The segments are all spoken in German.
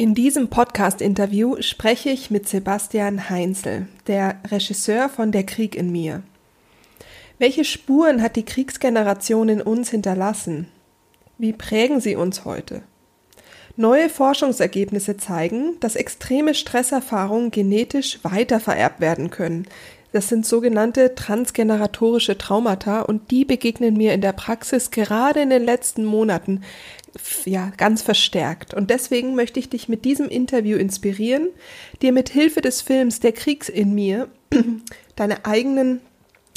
In diesem Podcast-Interview spreche ich mit Sebastian Heinzel, der Regisseur von Der Krieg in mir. Welche Spuren hat die Kriegsgeneration in uns hinterlassen? Wie prägen sie uns heute? Neue Forschungsergebnisse zeigen, dass extreme Stresserfahrungen genetisch weitervererbt werden können. Das sind sogenannte transgeneratorische Traumata und die begegnen mir in der Praxis gerade in den letzten Monaten ja, ganz verstärkt. Und deswegen möchte ich dich mit diesem Interview inspirieren, dir mit Hilfe des Films Der Kriegs in mir deine eigenen,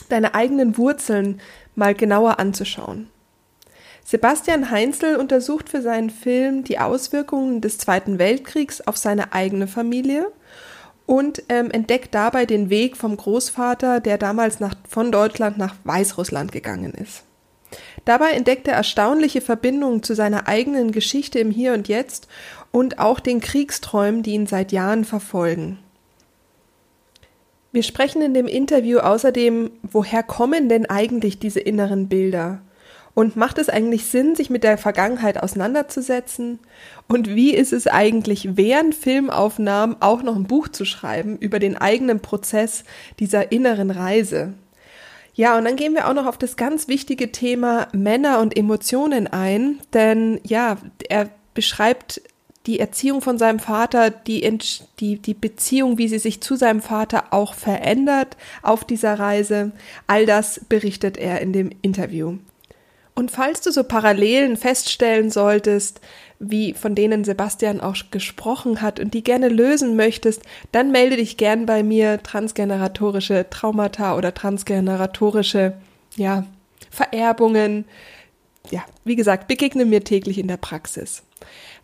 deine eigenen Wurzeln mal genauer anzuschauen. Sebastian Heinzel untersucht für seinen Film die Auswirkungen des Zweiten Weltkriegs auf seine eigene Familie und ähm, entdeckt dabei den Weg vom Großvater, der damals nach, von Deutschland nach Weißrussland gegangen ist. Dabei entdeckt er erstaunliche Verbindungen zu seiner eigenen Geschichte im Hier und Jetzt und auch den Kriegsträumen, die ihn seit Jahren verfolgen. Wir sprechen in dem Interview außerdem, woher kommen denn eigentlich diese inneren Bilder? Und macht es eigentlich Sinn, sich mit der Vergangenheit auseinanderzusetzen? Und wie ist es eigentlich, während Filmaufnahmen auch noch ein Buch zu schreiben über den eigenen Prozess dieser inneren Reise? Ja, und dann gehen wir auch noch auf das ganz wichtige Thema Männer und Emotionen ein, denn ja, er beschreibt die Erziehung von seinem Vater, die, die, die Beziehung, wie sie sich zu seinem Vater auch verändert auf dieser Reise. All das berichtet er in dem Interview. Und falls du so Parallelen feststellen solltest, wie von denen Sebastian auch gesprochen hat und die gerne lösen möchtest, dann melde dich gern bei mir transgeneratorische Traumata oder transgeneratorische ja, Vererbungen. Ja, wie gesagt, begegne mir täglich in der Praxis.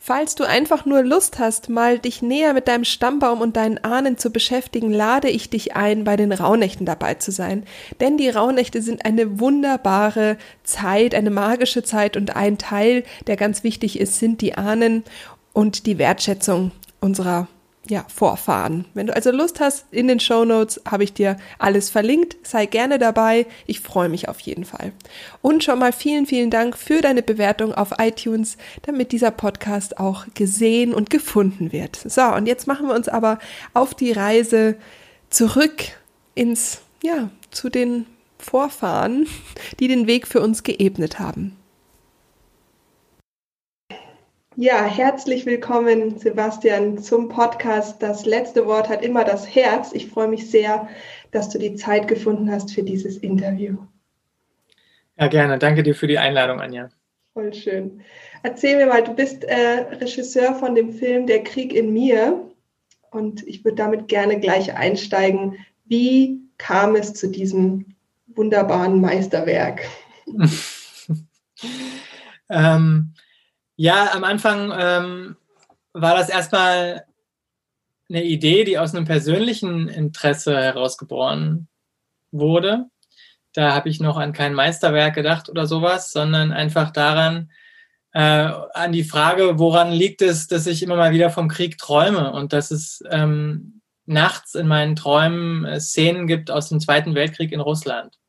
Falls du einfach nur Lust hast, mal dich näher mit deinem Stammbaum und deinen Ahnen zu beschäftigen, lade ich dich ein, bei den Rauhnächten dabei zu sein. Denn die Rauhnächte sind eine wunderbare Zeit, eine magische Zeit und ein Teil, der ganz wichtig ist, sind die Ahnen und die Wertschätzung unserer ja, Vorfahren. Wenn du also Lust hast, in den Show Notes habe ich dir alles verlinkt. Sei gerne dabei. Ich freue mich auf jeden Fall. Und schon mal vielen, vielen Dank für deine Bewertung auf iTunes, damit dieser Podcast auch gesehen und gefunden wird. So, und jetzt machen wir uns aber auf die Reise zurück ins, ja, zu den Vorfahren, die den Weg für uns geebnet haben. Ja, herzlich willkommen, Sebastian, zum Podcast. Das letzte Wort hat immer das Herz. Ich freue mich sehr, dass du die Zeit gefunden hast für dieses Interview. Ja, gerne. Danke dir für die Einladung, Anja. Voll schön. Erzähl mir mal, du bist äh, Regisseur von dem Film Der Krieg in mir. Und ich würde damit gerne gleich einsteigen. Wie kam es zu diesem wunderbaren Meisterwerk? ähm, ja, am Anfang ähm, war das erstmal eine Idee, die aus einem persönlichen Interesse herausgeboren wurde. Da habe ich noch an kein Meisterwerk gedacht oder sowas, sondern einfach daran, äh, an die Frage, woran liegt es, dass ich immer mal wieder vom Krieg träume und dass es ähm, nachts in meinen Träumen äh, Szenen gibt aus dem Zweiten Weltkrieg in Russland.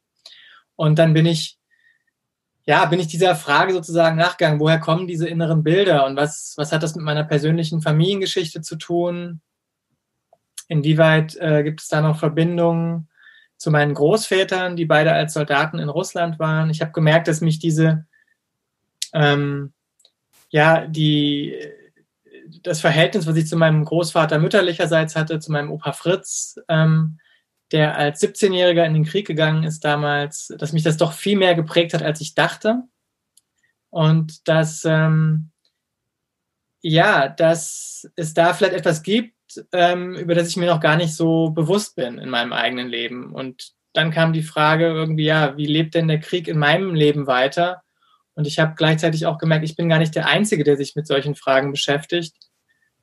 Und dann bin ich ja, bin ich dieser Frage sozusagen nachgegangen, woher kommen diese inneren Bilder und was, was hat das mit meiner persönlichen Familiengeschichte zu tun? Inwieweit äh, gibt es da noch Verbindungen zu meinen Großvätern, die beide als Soldaten in Russland waren? Ich habe gemerkt, dass mich diese, ähm, ja, die, das Verhältnis, was ich zu meinem Großvater mütterlicherseits hatte, zu meinem Opa Fritz, ähm, der als 17-Jähriger in den Krieg gegangen ist damals, dass mich das doch viel mehr geprägt hat, als ich dachte. Und dass, ähm, ja, dass es da vielleicht etwas gibt, ähm, über das ich mir noch gar nicht so bewusst bin in meinem eigenen Leben. Und dann kam die Frage irgendwie, ja, wie lebt denn der Krieg in meinem Leben weiter? Und ich habe gleichzeitig auch gemerkt, ich bin gar nicht der Einzige, der sich mit solchen Fragen beschäftigt.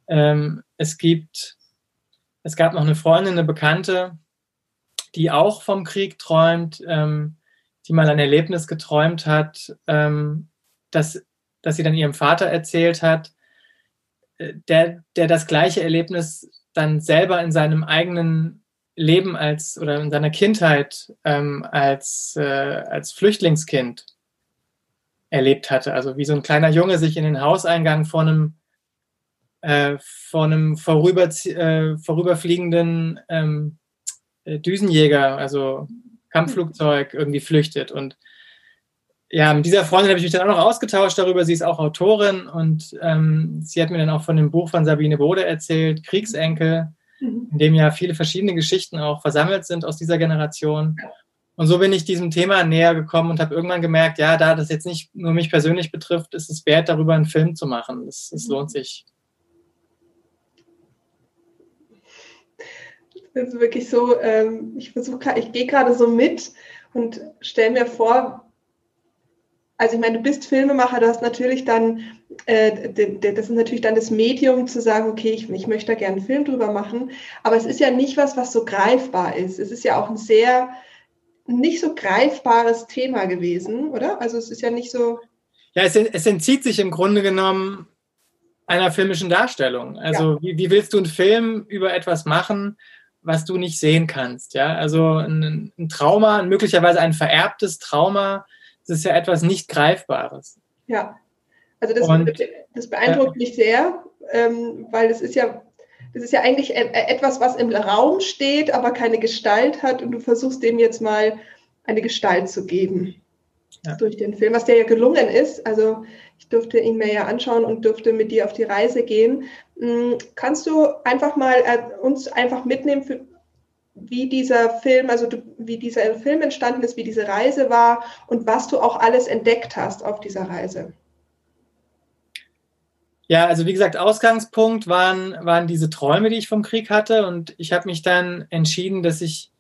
Ähm, es gibt, es gab noch eine Freundin, eine Bekannte, die auch vom Krieg träumt, ähm, die mal ein Erlebnis geträumt hat, ähm, dass, dass sie dann ihrem Vater erzählt hat, äh, der, der das gleiche Erlebnis dann selber in seinem eigenen Leben als oder in seiner Kindheit ähm, als, äh, als Flüchtlingskind erlebt hatte. Also wie so ein kleiner Junge sich in den Hauseingang vor einem, äh, vor einem vorüber, äh, vorüberfliegenden ähm, äh, Düsenjäger, also Kampfflugzeug, irgendwie flüchtet. Und ja, mit dieser Freundin habe ich mich dann auch noch ausgetauscht darüber. Sie ist auch Autorin und ähm, sie hat mir dann auch von dem Buch von Sabine Bode erzählt, Kriegsenkel, mhm. in dem ja viele verschiedene Geschichten auch versammelt sind aus dieser Generation. Und so bin ich diesem Thema näher gekommen und habe irgendwann gemerkt, ja, da das jetzt nicht nur mich persönlich betrifft, ist es wert, darüber einen Film zu machen. Es, es lohnt sich. Das ist wirklich so, ähm, ich versuche, ich gehe gerade so mit und stelle mir vor, also ich meine, du bist Filmemacher, du hast natürlich dann, äh, das ist natürlich dann das Medium zu sagen, okay, ich, ich möchte da gerne einen Film drüber machen, aber es ist ja nicht was, was so greifbar ist. Es ist ja auch ein sehr nicht so greifbares Thema gewesen, oder? Also es ist ja nicht so. Ja, es, es entzieht sich im Grunde genommen einer filmischen Darstellung. Also ja. wie, wie willst du einen Film über etwas machen, was du nicht sehen kannst? Ja, also ein, ein Trauma, möglicherweise ein vererbtes Trauma, das ist ja etwas nicht Greifbares. Ja, also das, Und, das beeindruckt mich sehr, ähm, weil es ist ja, das ist ja eigentlich e, e, etwas, was im Raum steht, aber keine Gestalt hat und du versuchst dem jetzt mal eine Gestalt zu geben ja. durch den Film, was dir ja gelungen ist. Also ich durfte ihn mir ja anschauen und durfte mit dir auf die Reise gehen. Hm, kannst du einfach mal äh, uns einfach mitnehmen, für, wie dieser Film, also du, wie dieser Film entstanden ist, wie diese Reise war und was du auch alles entdeckt hast auf dieser Reise. Ja, also wie gesagt, Ausgangspunkt waren, waren diese Träume, die ich vom Krieg hatte. Und ich habe mich dann entschieden, dass ich,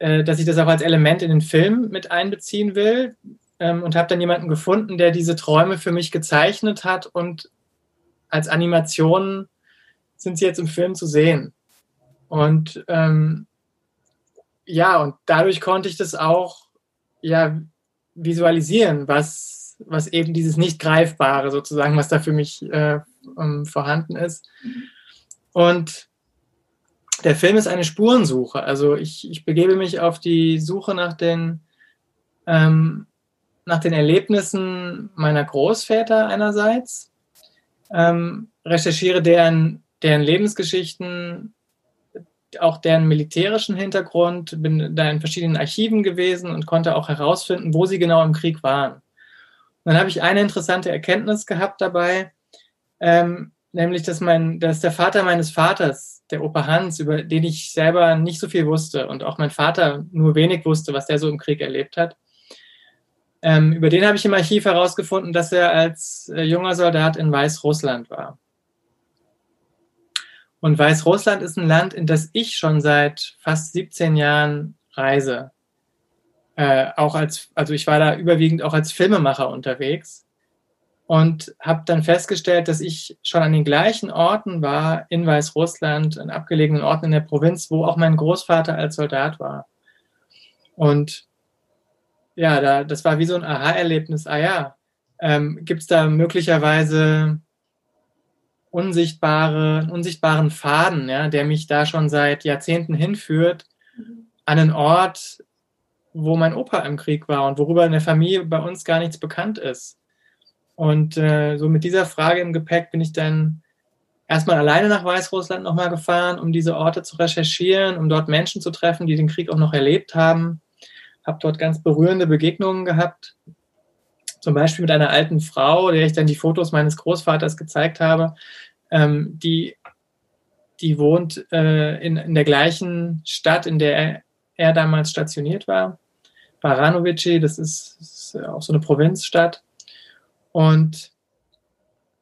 äh, dass ich das auch als Element in den Film mit einbeziehen will. Ähm, und habe dann jemanden gefunden, der diese Träume für mich gezeichnet hat. Und als Animation sind sie jetzt im Film zu sehen. Und ähm, ja, und dadurch konnte ich das auch ja, visualisieren, was, was eben dieses nicht greifbare sozusagen, was da für mich äh, um, vorhanden ist. Und der Film ist eine Spurensuche. Also ich, ich begebe mich auf die Suche nach den, ähm, nach den Erlebnissen meiner Großväter einerseits, ähm, recherchiere deren, deren Lebensgeschichten auch deren militärischen Hintergrund, bin da in verschiedenen Archiven gewesen und konnte auch herausfinden, wo sie genau im Krieg waren. Und dann habe ich eine interessante Erkenntnis gehabt dabei, ähm, nämlich, dass, mein, dass der Vater meines Vaters, der Opa Hans, über den ich selber nicht so viel wusste und auch mein Vater nur wenig wusste, was der so im Krieg erlebt hat, ähm, über den habe ich im Archiv herausgefunden, dass er als äh, junger Soldat in Weißrussland war. Und Weißrussland ist ein Land, in das ich schon seit fast 17 Jahren reise. Äh, auch als, also ich war da überwiegend auch als Filmemacher unterwegs und habe dann festgestellt, dass ich schon an den gleichen Orten war in Weißrussland, an abgelegenen Orten in der Provinz, wo auch mein Großvater als Soldat war. Und ja, da, das war wie so ein Aha-Erlebnis. Ah ja, ähm, gibt es da möglicherweise unsichtbare, unsichtbaren Faden, ja, der mich da schon seit Jahrzehnten hinführt, mhm. an einen Ort, wo mein Opa im Krieg war und worüber in der Familie bei uns gar nichts bekannt ist. Und äh, so mit dieser Frage im Gepäck bin ich dann erstmal alleine nach Weißrussland nochmal gefahren, um diese Orte zu recherchieren, um dort Menschen zu treffen, die den Krieg auch noch erlebt haben. Habe dort ganz berührende Begegnungen gehabt. Zum Beispiel mit einer alten Frau, der ich dann die Fotos meines Großvaters gezeigt habe, ähm, die, die wohnt äh, in, in der gleichen Stadt, in der er, damals stationiert war. Baranovici, das ist, ist auch so eine Provinzstadt. Und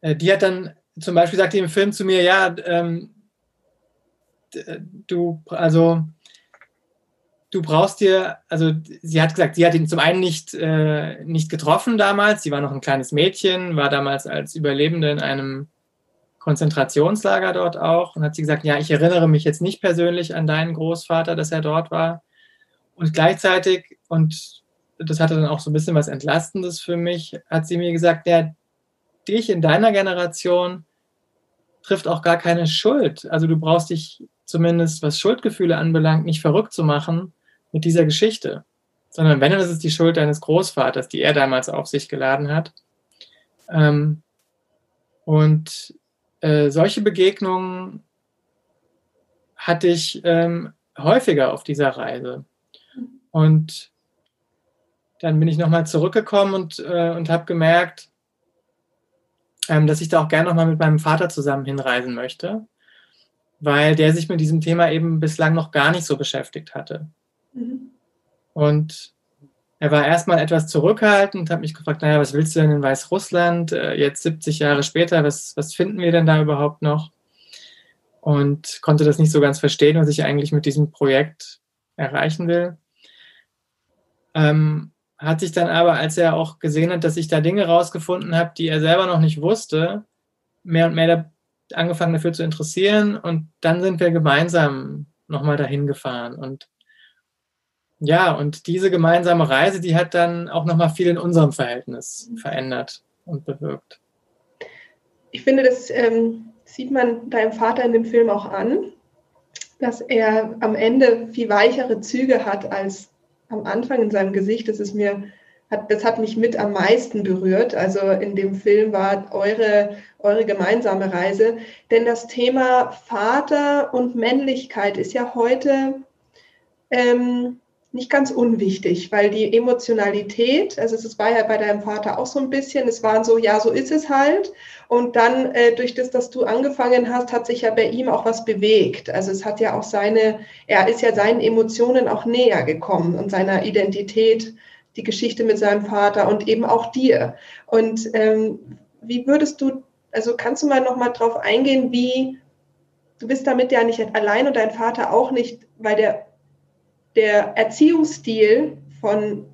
äh, die hat dann zum Beispiel sagt die im Film zu mir, ja, ähm, du, also du brauchst dir, also sie hat gesagt, sie hat ihn zum einen nicht, äh, nicht getroffen damals, sie war noch ein kleines Mädchen, war damals als Überlebende in einem Konzentrationslager dort auch und hat sie gesagt, ja, ich erinnere mich jetzt nicht persönlich an deinen Großvater, dass er dort war. Und gleichzeitig, und das hatte dann auch so ein bisschen was Entlastendes für mich, hat sie mir gesagt, ja, dich in deiner Generation trifft auch gar keine Schuld. Also du brauchst dich zumindest, was Schuldgefühle anbelangt, nicht verrückt zu machen mit dieser Geschichte. Sondern wenn, dann ist es die Schuld deines Großvaters, die er damals auf sich geladen hat. Ähm, und äh, solche Begegnungen hatte ich ähm, häufiger auf dieser Reise. Und dann bin ich nochmal zurückgekommen und, äh, und habe gemerkt, ähm, dass ich da auch gerne nochmal mit meinem Vater zusammen hinreisen möchte, weil der sich mit diesem Thema eben bislang noch gar nicht so beschäftigt hatte. Mhm. Und er war erstmal etwas zurückhaltend und hat mich gefragt, naja, was willst du denn in Weißrussland? Äh, jetzt 70 Jahre später, was, was finden wir denn da überhaupt noch? Und konnte das nicht so ganz verstehen, was ich eigentlich mit diesem Projekt erreichen will. Ähm, hat sich dann aber, als er auch gesehen hat, dass ich da Dinge rausgefunden habe, die er selber noch nicht wusste, mehr und mehr angefangen dafür zu interessieren. Und dann sind wir gemeinsam nochmal dahin gefahren. Und ja, und diese gemeinsame Reise, die hat dann auch nochmal viel in unserem Verhältnis verändert und bewirkt. Ich finde, das ähm, sieht man deinem Vater in dem Film auch an, dass er am Ende viel weichere Züge hat als am Anfang in seinem Gesicht, das ist mir, hat, das hat mich mit am meisten berührt. Also in dem Film war eure, eure gemeinsame Reise. Denn das Thema Vater und Männlichkeit ist ja heute ähm, nicht ganz unwichtig, weil die Emotionalität, also es war ja bei deinem Vater auch so ein bisschen, es waren so, ja, so ist es halt. Und dann äh, durch das, dass du angefangen hast, hat sich ja bei ihm auch was bewegt. Also es hat ja auch seine, er ist ja seinen Emotionen auch näher gekommen und seiner Identität, die Geschichte mit seinem Vater und eben auch dir. Und ähm, wie würdest du, also kannst du mal noch mal drauf eingehen, wie du bist damit ja nicht allein und dein Vater auch nicht, weil der der Erziehungsstil von,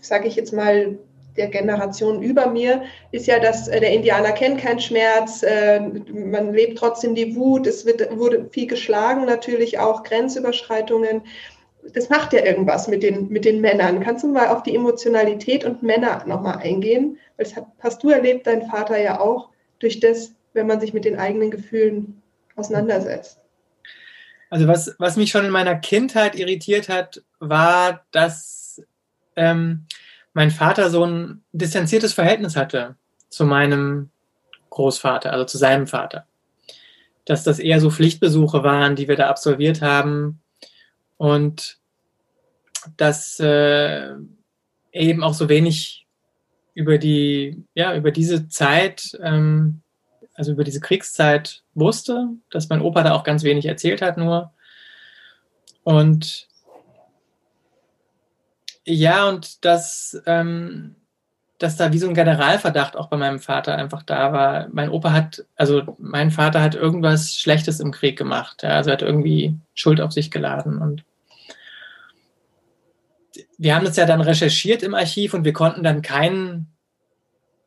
sage ich jetzt mal, der Generation über mir ist ja, dass äh, der Indianer kennt keinen Schmerz, äh, man lebt trotzdem die Wut, es wird, wurde viel geschlagen, natürlich auch Grenzüberschreitungen. Das macht ja irgendwas mit den, mit den Männern. Kannst du mal auf die Emotionalität und Männer nochmal eingehen? Das hast du erlebt, dein Vater ja auch, durch das, wenn man sich mit den eigenen Gefühlen auseinandersetzt. Also was, was mich schon in meiner Kindheit irritiert hat, war, dass ähm, mein Vater so ein distanziertes Verhältnis hatte zu meinem Großvater, also zu seinem Vater. Dass das eher so Pflichtbesuche waren, die wir da absolviert haben und dass äh, eben auch so wenig über die, ja, über diese Zeit ähm, also über diese Kriegszeit wusste, dass mein Opa da auch ganz wenig erzählt hat nur. Und ja, und dass, ähm, dass da wie so ein Generalverdacht auch bei meinem Vater einfach da war. Mein Opa hat, also mein Vater hat irgendwas Schlechtes im Krieg gemacht. Ja, also hat irgendwie Schuld auf sich geladen. Und wir haben das ja dann recherchiert im Archiv und wir konnten dann keinen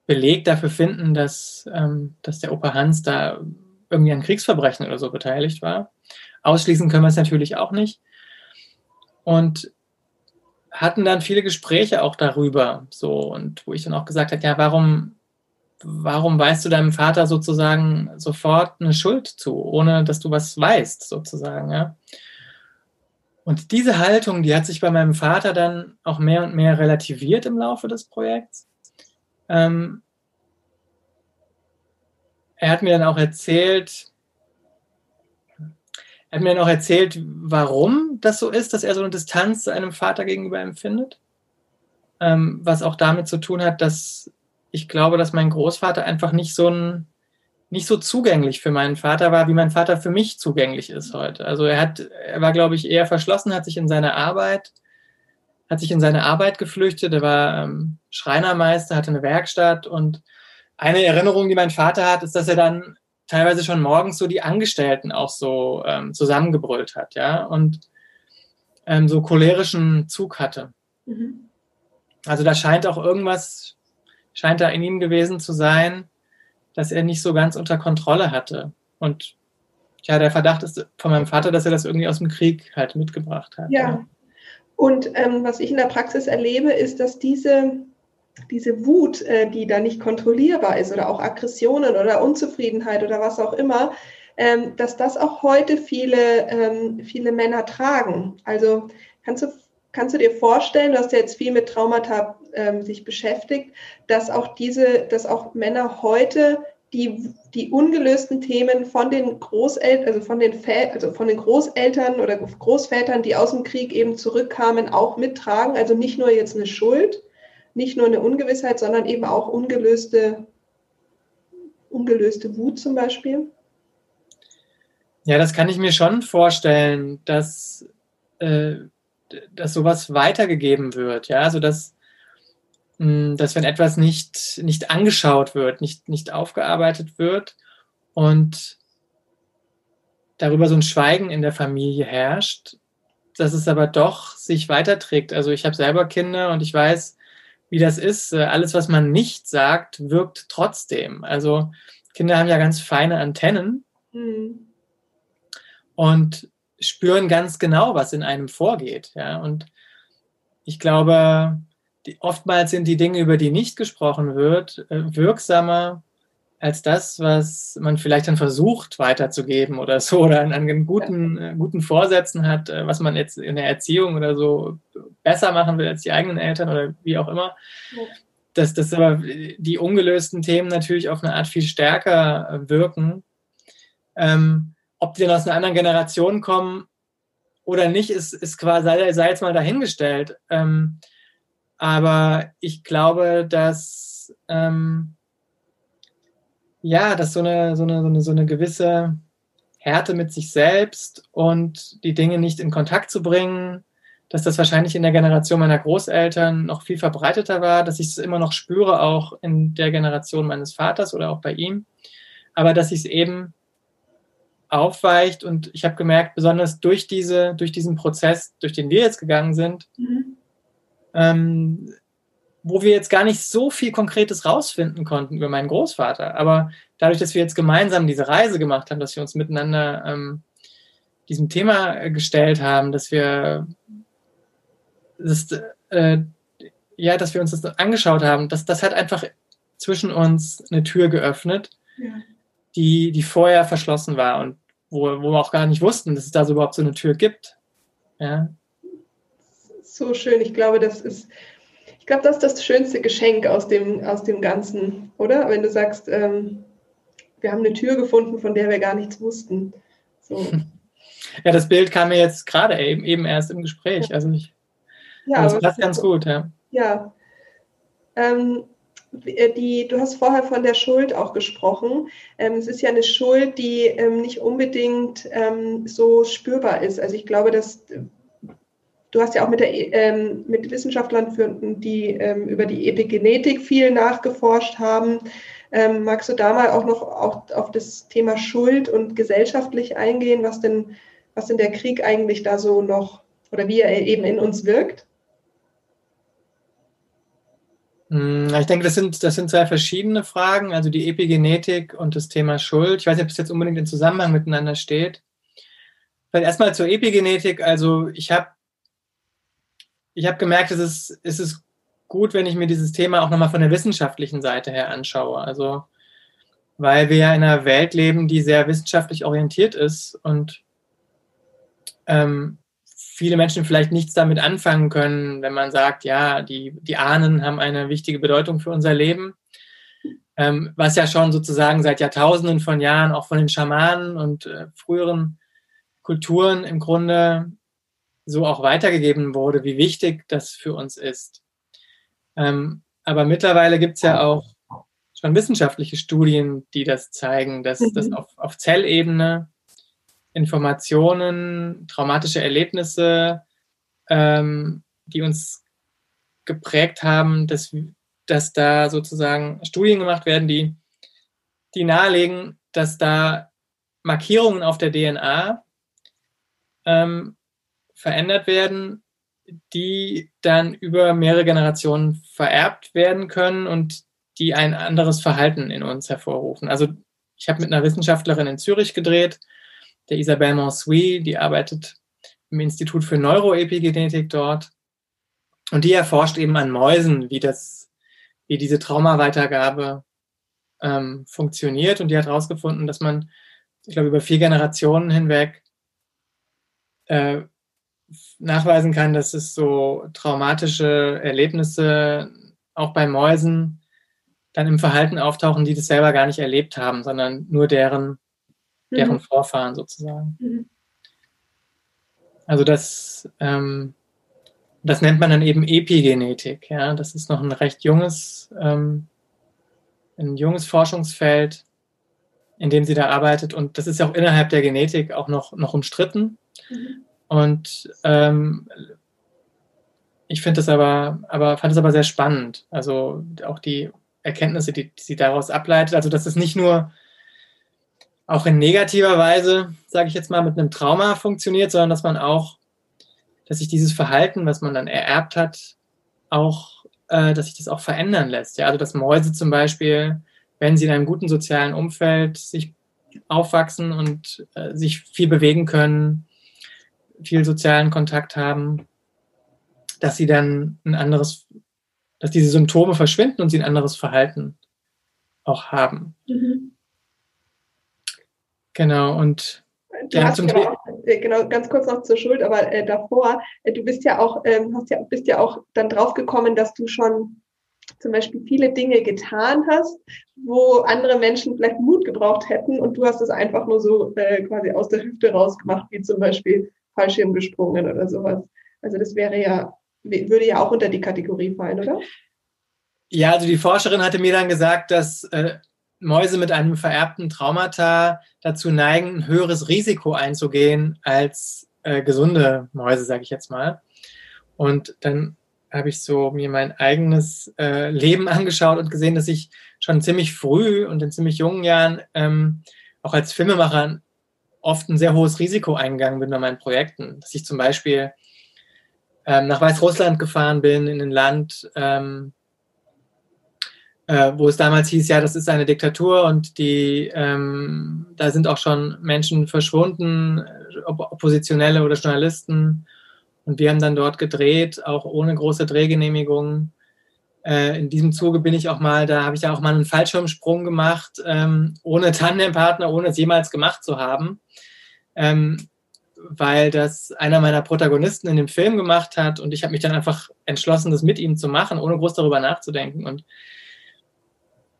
Beleg dafür finden, dass, ähm, dass der Opa Hans da irgendwie an Kriegsverbrechen oder so beteiligt war. Ausschließen können wir es natürlich auch nicht. Und hatten dann viele Gespräche auch darüber, so und wo ich dann auch gesagt habe, ja, warum, warum weißt du deinem Vater sozusagen sofort eine Schuld zu, ohne dass du was weißt, sozusagen, ja? Und diese Haltung, die hat sich bei meinem Vater dann auch mehr und mehr relativiert im Laufe des Projekts. Ähm, er hat mir dann auch erzählt, er hat mir auch erzählt, warum das so ist, dass er so eine Distanz seinem Vater gegenüber empfindet. Ähm, was auch damit zu tun hat, dass ich glaube, dass mein Großvater einfach nicht so ein, nicht so zugänglich für meinen Vater war, wie mein Vater für mich zugänglich ist heute. Also er hat, er war, glaube ich, eher verschlossen, hat sich in seine Arbeit hat sich in seine Arbeit geflüchtet. Er war ähm, Schreinermeister, hatte eine Werkstatt und eine Erinnerung, die mein Vater hat, ist, dass er dann teilweise schon morgens so die Angestellten auch so ähm, zusammengebrüllt hat, ja, und ähm, so cholerischen Zug hatte. Mhm. Also da scheint auch irgendwas, scheint da in ihm gewesen zu sein, dass er nicht so ganz unter Kontrolle hatte. Und ja, der Verdacht ist von meinem Vater, dass er das irgendwie aus dem Krieg halt mitgebracht hat. Ja. ja. Und ähm, was ich in der Praxis erlebe, ist, dass diese, diese Wut, äh, die da nicht kontrollierbar ist oder auch Aggressionen oder Unzufriedenheit oder was auch immer, ähm, dass das auch heute viele, ähm, viele Männer tragen. Also kannst du, kannst du dir vorstellen, du hast ja jetzt viel mit Traumata ähm, sich beschäftigt, dass auch diese, dass auch Männer heute die, die ungelösten Themen von den Großeltern, also von den, also von den Großeltern oder Großvätern, die aus dem Krieg eben zurückkamen, auch mittragen. Also nicht nur jetzt eine Schuld, nicht nur eine Ungewissheit, sondern eben auch ungelöste, ungelöste Wut zum Beispiel. Ja, das kann ich mir schon vorstellen, dass, äh, dass sowas weitergegeben wird. Ja, also dass hm, dass wenn etwas nicht, nicht angeschaut wird, nicht, nicht aufgearbeitet wird und darüber so ein Schweigen in der Familie herrscht, dass es aber doch sich weiterträgt. Also ich habe selber Kinder und ich weiß, wie das ist. Alles, was man nicht sagt, wirkt trotzdem. Also Kinder haben ja ganz feine Antennen mhm. und spüren ganz genau, was in einem vorgeht. Ja, und ich glaube, die, oftmals sind die Dinge, über die nicht gesprochen wird, äh, wirksamer als das, was man vielleicht dann versucht weiterzugeben oder so oder an, guten, äh, guten Vorsätzen hat, äh, was man jetzt in der Erziehung oder so besser machen will als die eigenen Eltern oder wie auch immer. Ja. Dass, dass aber die ungelösten Themen natürlich auf eine Art viel stärker äh, wirken. Ähm, ob die dann aus einer anderen Generation kommen oder nicht, ist, ist quasi, sei, sei jetzt mal dahingestellt. Ähm, aber ich glaube, dass ähm, ja, dass so eine, so, eine, so, eine, so eine gewisse Härte mit sich selbst und die Dinge nicht in Kontakt zu bringen, dass das wahrscheinlich in der Generation meiner Großeltern noch viel verbreiteter war, dass ich es immer noch spüre, auch in der Generation meines Vaters oder auch bei ihm, aber dass ich es eben aufweicht und ich habe gemerkt, besonders durch, diese, durch diesen Prozess, durch den wir jetzt gegangen sind, mhm. ähm, wo wir jetzt gar nicht so viel Konkretes rausfinden konnten über meinen Großvater. Aber dadurch, dass wir jetzt gemeinsam diese Reise gemacht haben, dass wir uns miteinander ähm, diesem Thema gestellt haben, dass wir das, äh, ja, dass wir uns das angeschaut haben, dass das hat einfach zwischen uns eine Tür geöffnet, ja. die, die vorher verschlossen war und wo, wo wir auch gar nicht wussten, dass es da so überhaupt so eine Tür gibt. Ja, so schön. Ich glaube, das ist, ich glaube, das ist das schönste Geschenk aus dem, aus dem Ganzen, oder? Wenn du sagst, ähm, wir haben eine Tür gefunden, von der wir gar nichts wussten. So. Ja, das Bild kam mir jetzt gerade eben, eben erst im Gespräch. Also ich, ja, das passt ganz gut, ja. Ja. Ähm, die, du hast vorher von der Schuld auch gesprochen. Ähm, es ist ja eine Schuld, die ähm, nicht unbedingt ähm, so spürbar ist. Also ich glaube, dass Du hast ja auch mit, der, ähm, mit Wissenschaftlern, für, die ähm, über die Epigenetik viel nachgeforscht haben. Ähm, magst du da mal auch noch auch auf das Thema Schuld und gesellschaftlich eingehen, was denn, was denn der Krieg eigentlich da so noch oder wie er eben in uns wirkt? Hm, ich denke, das sind, das sind zwei verschiedene Fragen, also die Epigenetik und das Thema Schuld. Ich weiß nicht, ob es jetzt unbedingt in Zusammenhang miteinander steht. Vielleicht erstmal zur Epigenetik. Also ich habe ich habe gemerkt, es ist, es ist gut, wenn ich mir dieses Thema auch nochmal von der wissenschaftlichen Seite her anschaue. Also, weil wir ja in einer Welt leben, die sehr wissenschaftlich orientiert ist und ähm, viele Menschen vielleicht nichts damit anfangen können, wenn man sagt, ja, die, die Ahnen haben eine wichtige Bedeutung für unser Leben. Ähm, was ja schon sozusagen seit Jahrtausenden von Jahren auch von den Schamanen und äh, früheren Kulturen im Grunde so auch weitergegeben wurde, wie wichtig das für uns ist. Ähm, aber mittlerweile gibt es ja auch schon wissenschaftliche Studien, die das zeigen, dass, mhm. dass auf, auf Zellebene Informationen, traumatische Erlebnisse, ähm, die uns geprägt haben, dass dass da sozusagen Studien gemacht werden, die, die nahelegen, dass da Markierungen auf der DNA ähm, verändert werden, die dann über mehrere Generationen vererbt werden können und die ein anderes Verhalten in uns hervorrufen. Also ich habe mit einer Wissenschaftlerin in Zürich gedreht, der Isabelle Monsuy, die arbeitet im Institut für Neuroepigenetik dort. Und die erforscht eben an Mäusen, wie das, wie diese Traumaweitergabe ähm, funktioniert. Und die hat herausgefunden, dass man, ich glaube, über vier Generationen hinweg äh, nachweisen kann, dass es so traumatische Erlebnisse auch bei Mäusen dann im Verhalten auftauchen, die das selber gar nicht erlebt haben, sondern nur deren, deren mhm. Vorfahren sozusagen. Mhm. Also das, ähm, das nennt man dann eben Epigenetik. Ja? Das ist noch ein recht junges, ähm, ein junges Forschungsfeld, in dem sie da arbeitet. Und das ist ja auch innerhalb der Genetik auch noch, noch umstritten. Mhm. Und ähm, ich finde das aber, aber, fand es aber sehr spannend. Also auch die Erkenntnisse, die, die sie daraus ableitet. Also, dass es nicht nur auch in negativer Weise, sage ich jetzt mal, mit einem Trauma funktioniert, sondern dass man auch, dass sich dieses Verhalten, was man dann ererbt hat, auch, äh, dass sich das auch verändern lässt. Ja, also dass Mäuse zum Beispiel, wenn sie in einem guten sozialen Umfeld sich aufwachsen und äh, sich viel bewegen können, viel sozialen Kontakt haben, dass sie dann ein anderes, dass diese Symptome verschwinden und sie ein anderes Verhalten auch haben. Mhm. Genau, und Du ja, zum ja auch, äh, genau, ganz kurz noch zur Schuld, aber äh, davor, äh, du bist ja auch, ähm, hast ja, bist ja auch dann draufgekommen, dass du schon zum Beispiel viele Dinge getan hast, wo andere Menschen vielleicht Mut gebraucht hätten und du hast es einfach nur so äh, quasi aus der Hüfte rausgemacht, wie zum Beispiel Fallschirm gesprungen oder sowas. Also das wäre ja, würde ja auch unter die Kategorie fallen, oder? Ja, also die Forscherin hatte mir dann gesagt, dass äh, Mäuse mit einem vererbten Traumata dazu neigen, ein höheres Risiko einzugehen als äh, gesunde Mäuse, sage ich jetzt mal. Und dann habe ich so mir mein eigenes äh, Leben angeschaut und gesehen, dass ich schon ziemlich früh und in ziemlich jungen Jahren ähm, auch als Filmemacher oft ein sehr hohes Risiko eingegangen bin bei meinen Projekten. Dass ich zum Beispiel ähm, nach Weißrussland gefahren bin, in ein Land, ähm, äh, wo es damals hieß, ja, das ist eine Diktatur und die, ähm, da sind auch schon Menschen verschwunden, Opp Oppositionelle oder Journalisten. Und wir haben dann dort gedreht, auch ohne große Drehgenehmigungen. Äh, in diesem Zuge bin ich auch mal, da habe ich ja auch mal einen Fallschirmsprung gemacht, ähm, ohne Tandempartner, ohne es jemals gemacht zu haben. Ähm, weil das einer meiner Protagonisten in dem Film gemacht hat und ich habe mich dann einfach entschlossen, das mit ihm zu machen, ohne groß darüber nachzudenken. Und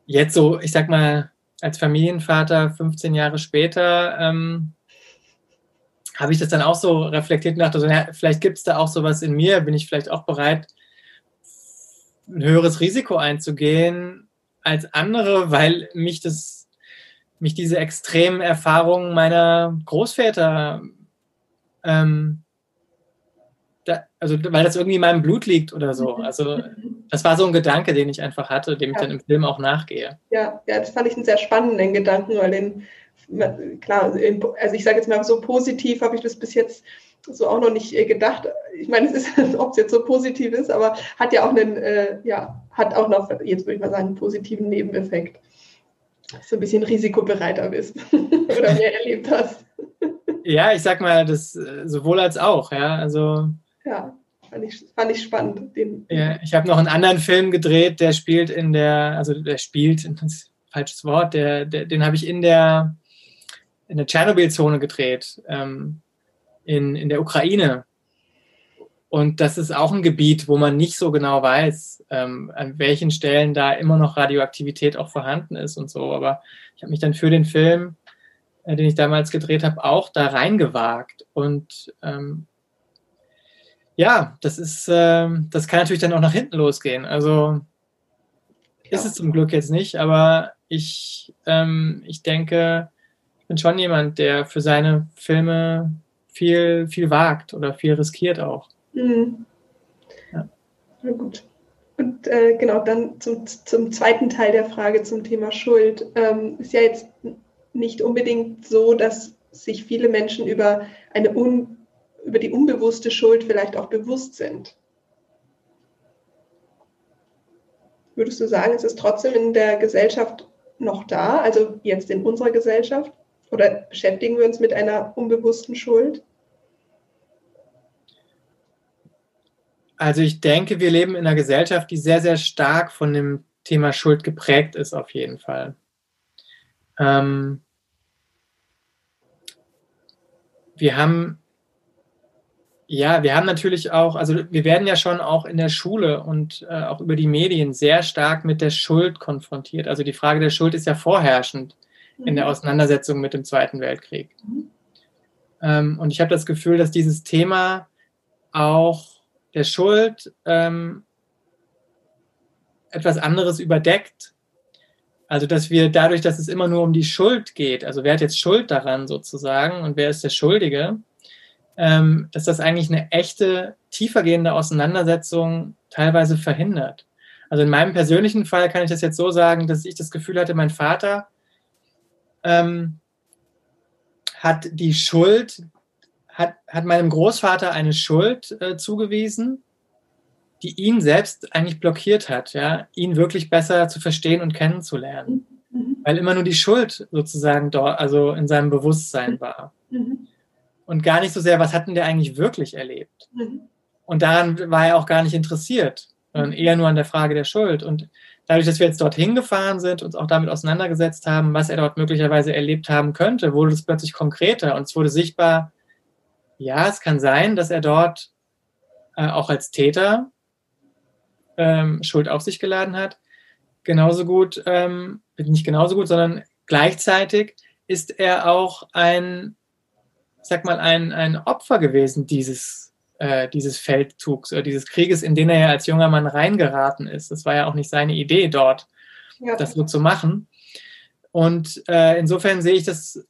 jetzt so, ich sag mal, als Familienvater 15 Jahre später, ähm, habe ich das dann auch so reflektiert und dachte, so, ja, vielleicht gibt es da auch sowas in mir, bin ich vielleicht auch bereit, ein höheres Risiko einzugehen als andere, weil mich das, mich diese extremen Erfahrungen meiner Großväter, ähm, da, also weil das irgendwie in meinem Blut liegt oder so. Also das war so ein Gedanke, den ich einfach hatte, dem ja. ich dann im Film auch nachgehe. Ja, ja, das fand ich einen sehr spannenden Gedanken, weil den klar, also ich sage jetzt mal so positiv habe ich das bis jetzt so auch noch nicht äh, gedacht. Ich meine, es ist, ob es jetzt so positiv ist, aber hat ja auch einen, äh, ja, hat auch noch, jetzt würde ich mal sagen, einen positiven Nebeneffekt. Du ein bisschen risikobereiter bist oder mehr erlebt hast. Ja, ich sag mal, das äh, sowohl als auch, ja. Also. Ja, fand ich, fand ich spannend. Den, ja, ich habe noch einen anderen Film gedreht, der spielt in der, also der spielt, ein falsches Wort, der, der den habe ich in der in der Tschernobyl-Zone gedreht. Ähm, in, in der Ukraine. Und das ist auch ein Gebiet, wo man nicht so genau weiß, ähm, an welchen Stellen da immer noch Radioaktivität auch vorhanden ist und so. Aber ich habe mich dann für den Film, äh, den ich damals gedreht habe, auch da reingewagt. Und ähm, ja, das ist, äh, das kann natürlich dann auch nach hinten losgehen. Also ja. ist es zum Glück jetzt nicht, aber ich, ähm, ich denke, ich bin schon jemand, der für seine Filme viel, viel wagt oder viel riskiert auch. Mhm. Ja. Na gut. Und äh, genau, dann zum, zum zweiten Teil der Frage zum Thema Schuld. Ähm, ist ja jetzt nicht unbedingt so, dass sich viele Menschen über, eine un, über die unbewusste Schuld vielleicht auch bewusst sind. Würdest du sagen, ist es trotzdem in der Gesellschaft noch da, also jetzt in unserer Gesellschaft? Oder beschäftigen wir uns mit einer unbewussten Schuld? Also ich denke, wir leben in einer Gesellschaft, die sehr, sehr stark von dem Thema Schuld geprägt ist, auf jeden Fall. Ähm wir haben, ja, wir haben natürlich auch, also wir werden ja schon auch in der Schule und äh, auch über die Medien sehr stark mit der Schuld konfrontiert. Also die Frage der Schuld ist ja vorherrschend in der mhm. Auseinandersetzung mit dem Zweiten Weltkrieg. Mhm. Ähm, und ich habe das Gefühl, dass dieses Thema auch der Schuld ähm, etwas anderes überdeckt. Also, dass wir dadurch, dass es immer nur um die Schuld geht, also wer hat jetzt Schuld daran sozusagen und wer ist der Schuldige, ähm, dass das eigentlich eine echte, tiefergehende Auseinandersetzung teilweise verhindert. Also in meinem persönlichen Fall kann ich das jetzt so sagen, dass ich das Gefühl hatte, mein Vater ähm, hat die Schuld hat, hat meinem Großvater eine Schuld äh, zugewiesen, die ihn selbst eigentlich blockiert hat, ja, ihn wirklich besser zu verstehen und kennenzulernen. Mhm. Weil immer nur die Schuld sozusagen dort, also in seinem Bewusstsein war. Mhm. Und gar nicht so sehr, was hat denn der eigentlich wirklich erlebt? Mhm. Und daran war er auch gar nicht interessiert, sondern eher nur an der Frage der Schuld. Und dadurch, dass wir jetzt dorthin gefahren sind, uns auch damit auseinandergesetzt haben, was er dort möglicherweise erlebt haben könnte, wurde es plötzlich konkreter und es wurde sichtbar, ja, es kann sein, dass er dort äh, auch als Täter ähm, Schuld auf sich geladen hat. Genauso gut, ähm, nicht genauso gut, sondern gleichzeitig ist er auch ein, sag mal, ein, ein Opfer gewesen dieses, äh, dieses Feldzugs oder dieses Krieges, in den er ja als junger Mann reingeraten ist. Das war ja auch nicht seine Idee dort, ja. das so zu machen. Und äh, insofern sehe ich das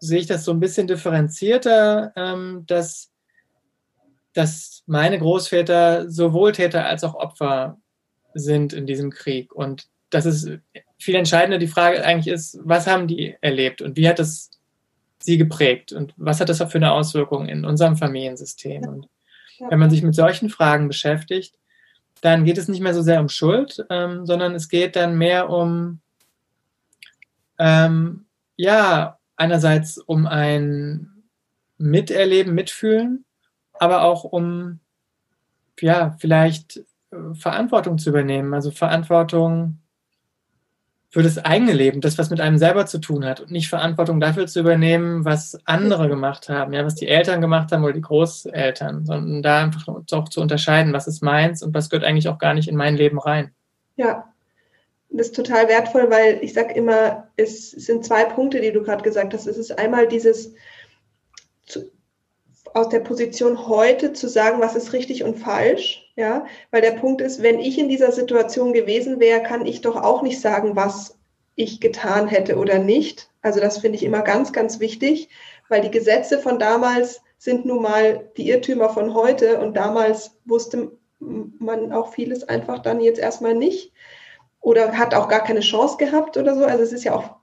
sehe ich das so ein bisschen differenzierter, ähm, dass, dass meine Großväter sowohl Täter als auch Opfer sind in diesem Krieg. Und das ist viel entscheidender. Die Frage eigentlich ist, was haben die erlebt und wie hat das sie geprägt und was hat das für eine Auswirkung in unserem Familiensystem? Und wenn man sich mit solchen Fragen beschäftigt, dann geht es nicht mehr so sehr um Schuld, ähm, sondern es geht dann mehr um, ähm, ja, einerseits um ein Miterleben, Mitfühlen, aber auch um ja, vielleicht äh, Verantwortung zu übernehmen, also Verantwortung für das eigene Leben, das, was mit einem selber zu tun hat und nicht Verantwortung dafür zu übernehmen, was andere gemacht haben, ja, was die Eltern gemacht haben oder die Großeltern, sondern da einfach auch zu unterscheiden, was ist meins und was gehört eigentlich auch gar nicht in mein Leben rein. Ja, das ist total wertvoll, weil ich sage immer, es sind zwei Punkte, die du gerade gesagt hast. Es ist einmal dieses zu, aus der Position heute zu sagen, was ist richtig und falsch, ja, weil der Punkt ist, wenn ich in dieser Situation gewesen wäre, kann ich doch auch nicht sagen, was ich getan hätte oder nicht. Also das finde ich immer ganz, ganz wichtig, weil die Gesetze von damals sind nun mal die Irrtümer von heute und damals wusste man auch vieles einfach dann jetzt erstmal nicht oder hat auch gar keine Chance gehabt oder so. Also es ist ja auch,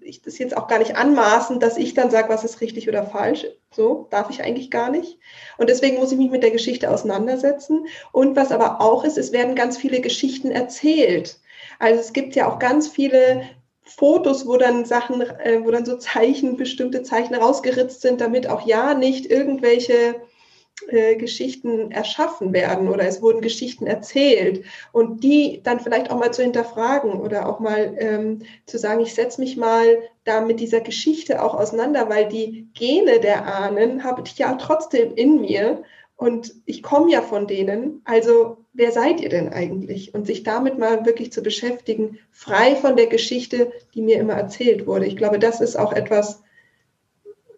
ich das jetzt auch gar nicht anmaßen, dass ich dann sage, was ist richtig oder falsch. So darf ich eigentlich gar nicht. Und deswegen muss ich mich mit der Geschichte auseinandersetzen. Und was aber auch ist, es werden ganz viele Geschichten erzählt. Also es gibt ja auch ganz viele Fotos, wo dann Sachen, äh, wo dann so Zeichen, bestimmte Zeichen rausgeritzt sind, damit auch ja nicht irgendwelche äh, Geschichten erschaffen werden oder es wurden Geschichten erzählt und die dann vielleicht auch mal zu hinterfragen oder auch mal ähm, zu sagen, ich setze mich mal da mit dieser Geschichte auch auseinander, weil die Gene der Ahnen habe ich ja trotzdem in mir und ich komme ja von denen. Also wer seid ihr denn eigentlich? Und sich damit mal wirklich zu beschäftigen, frei von der Geschichte, die mir immer erzählt wurde. Ich glaube, das ist auch etwas,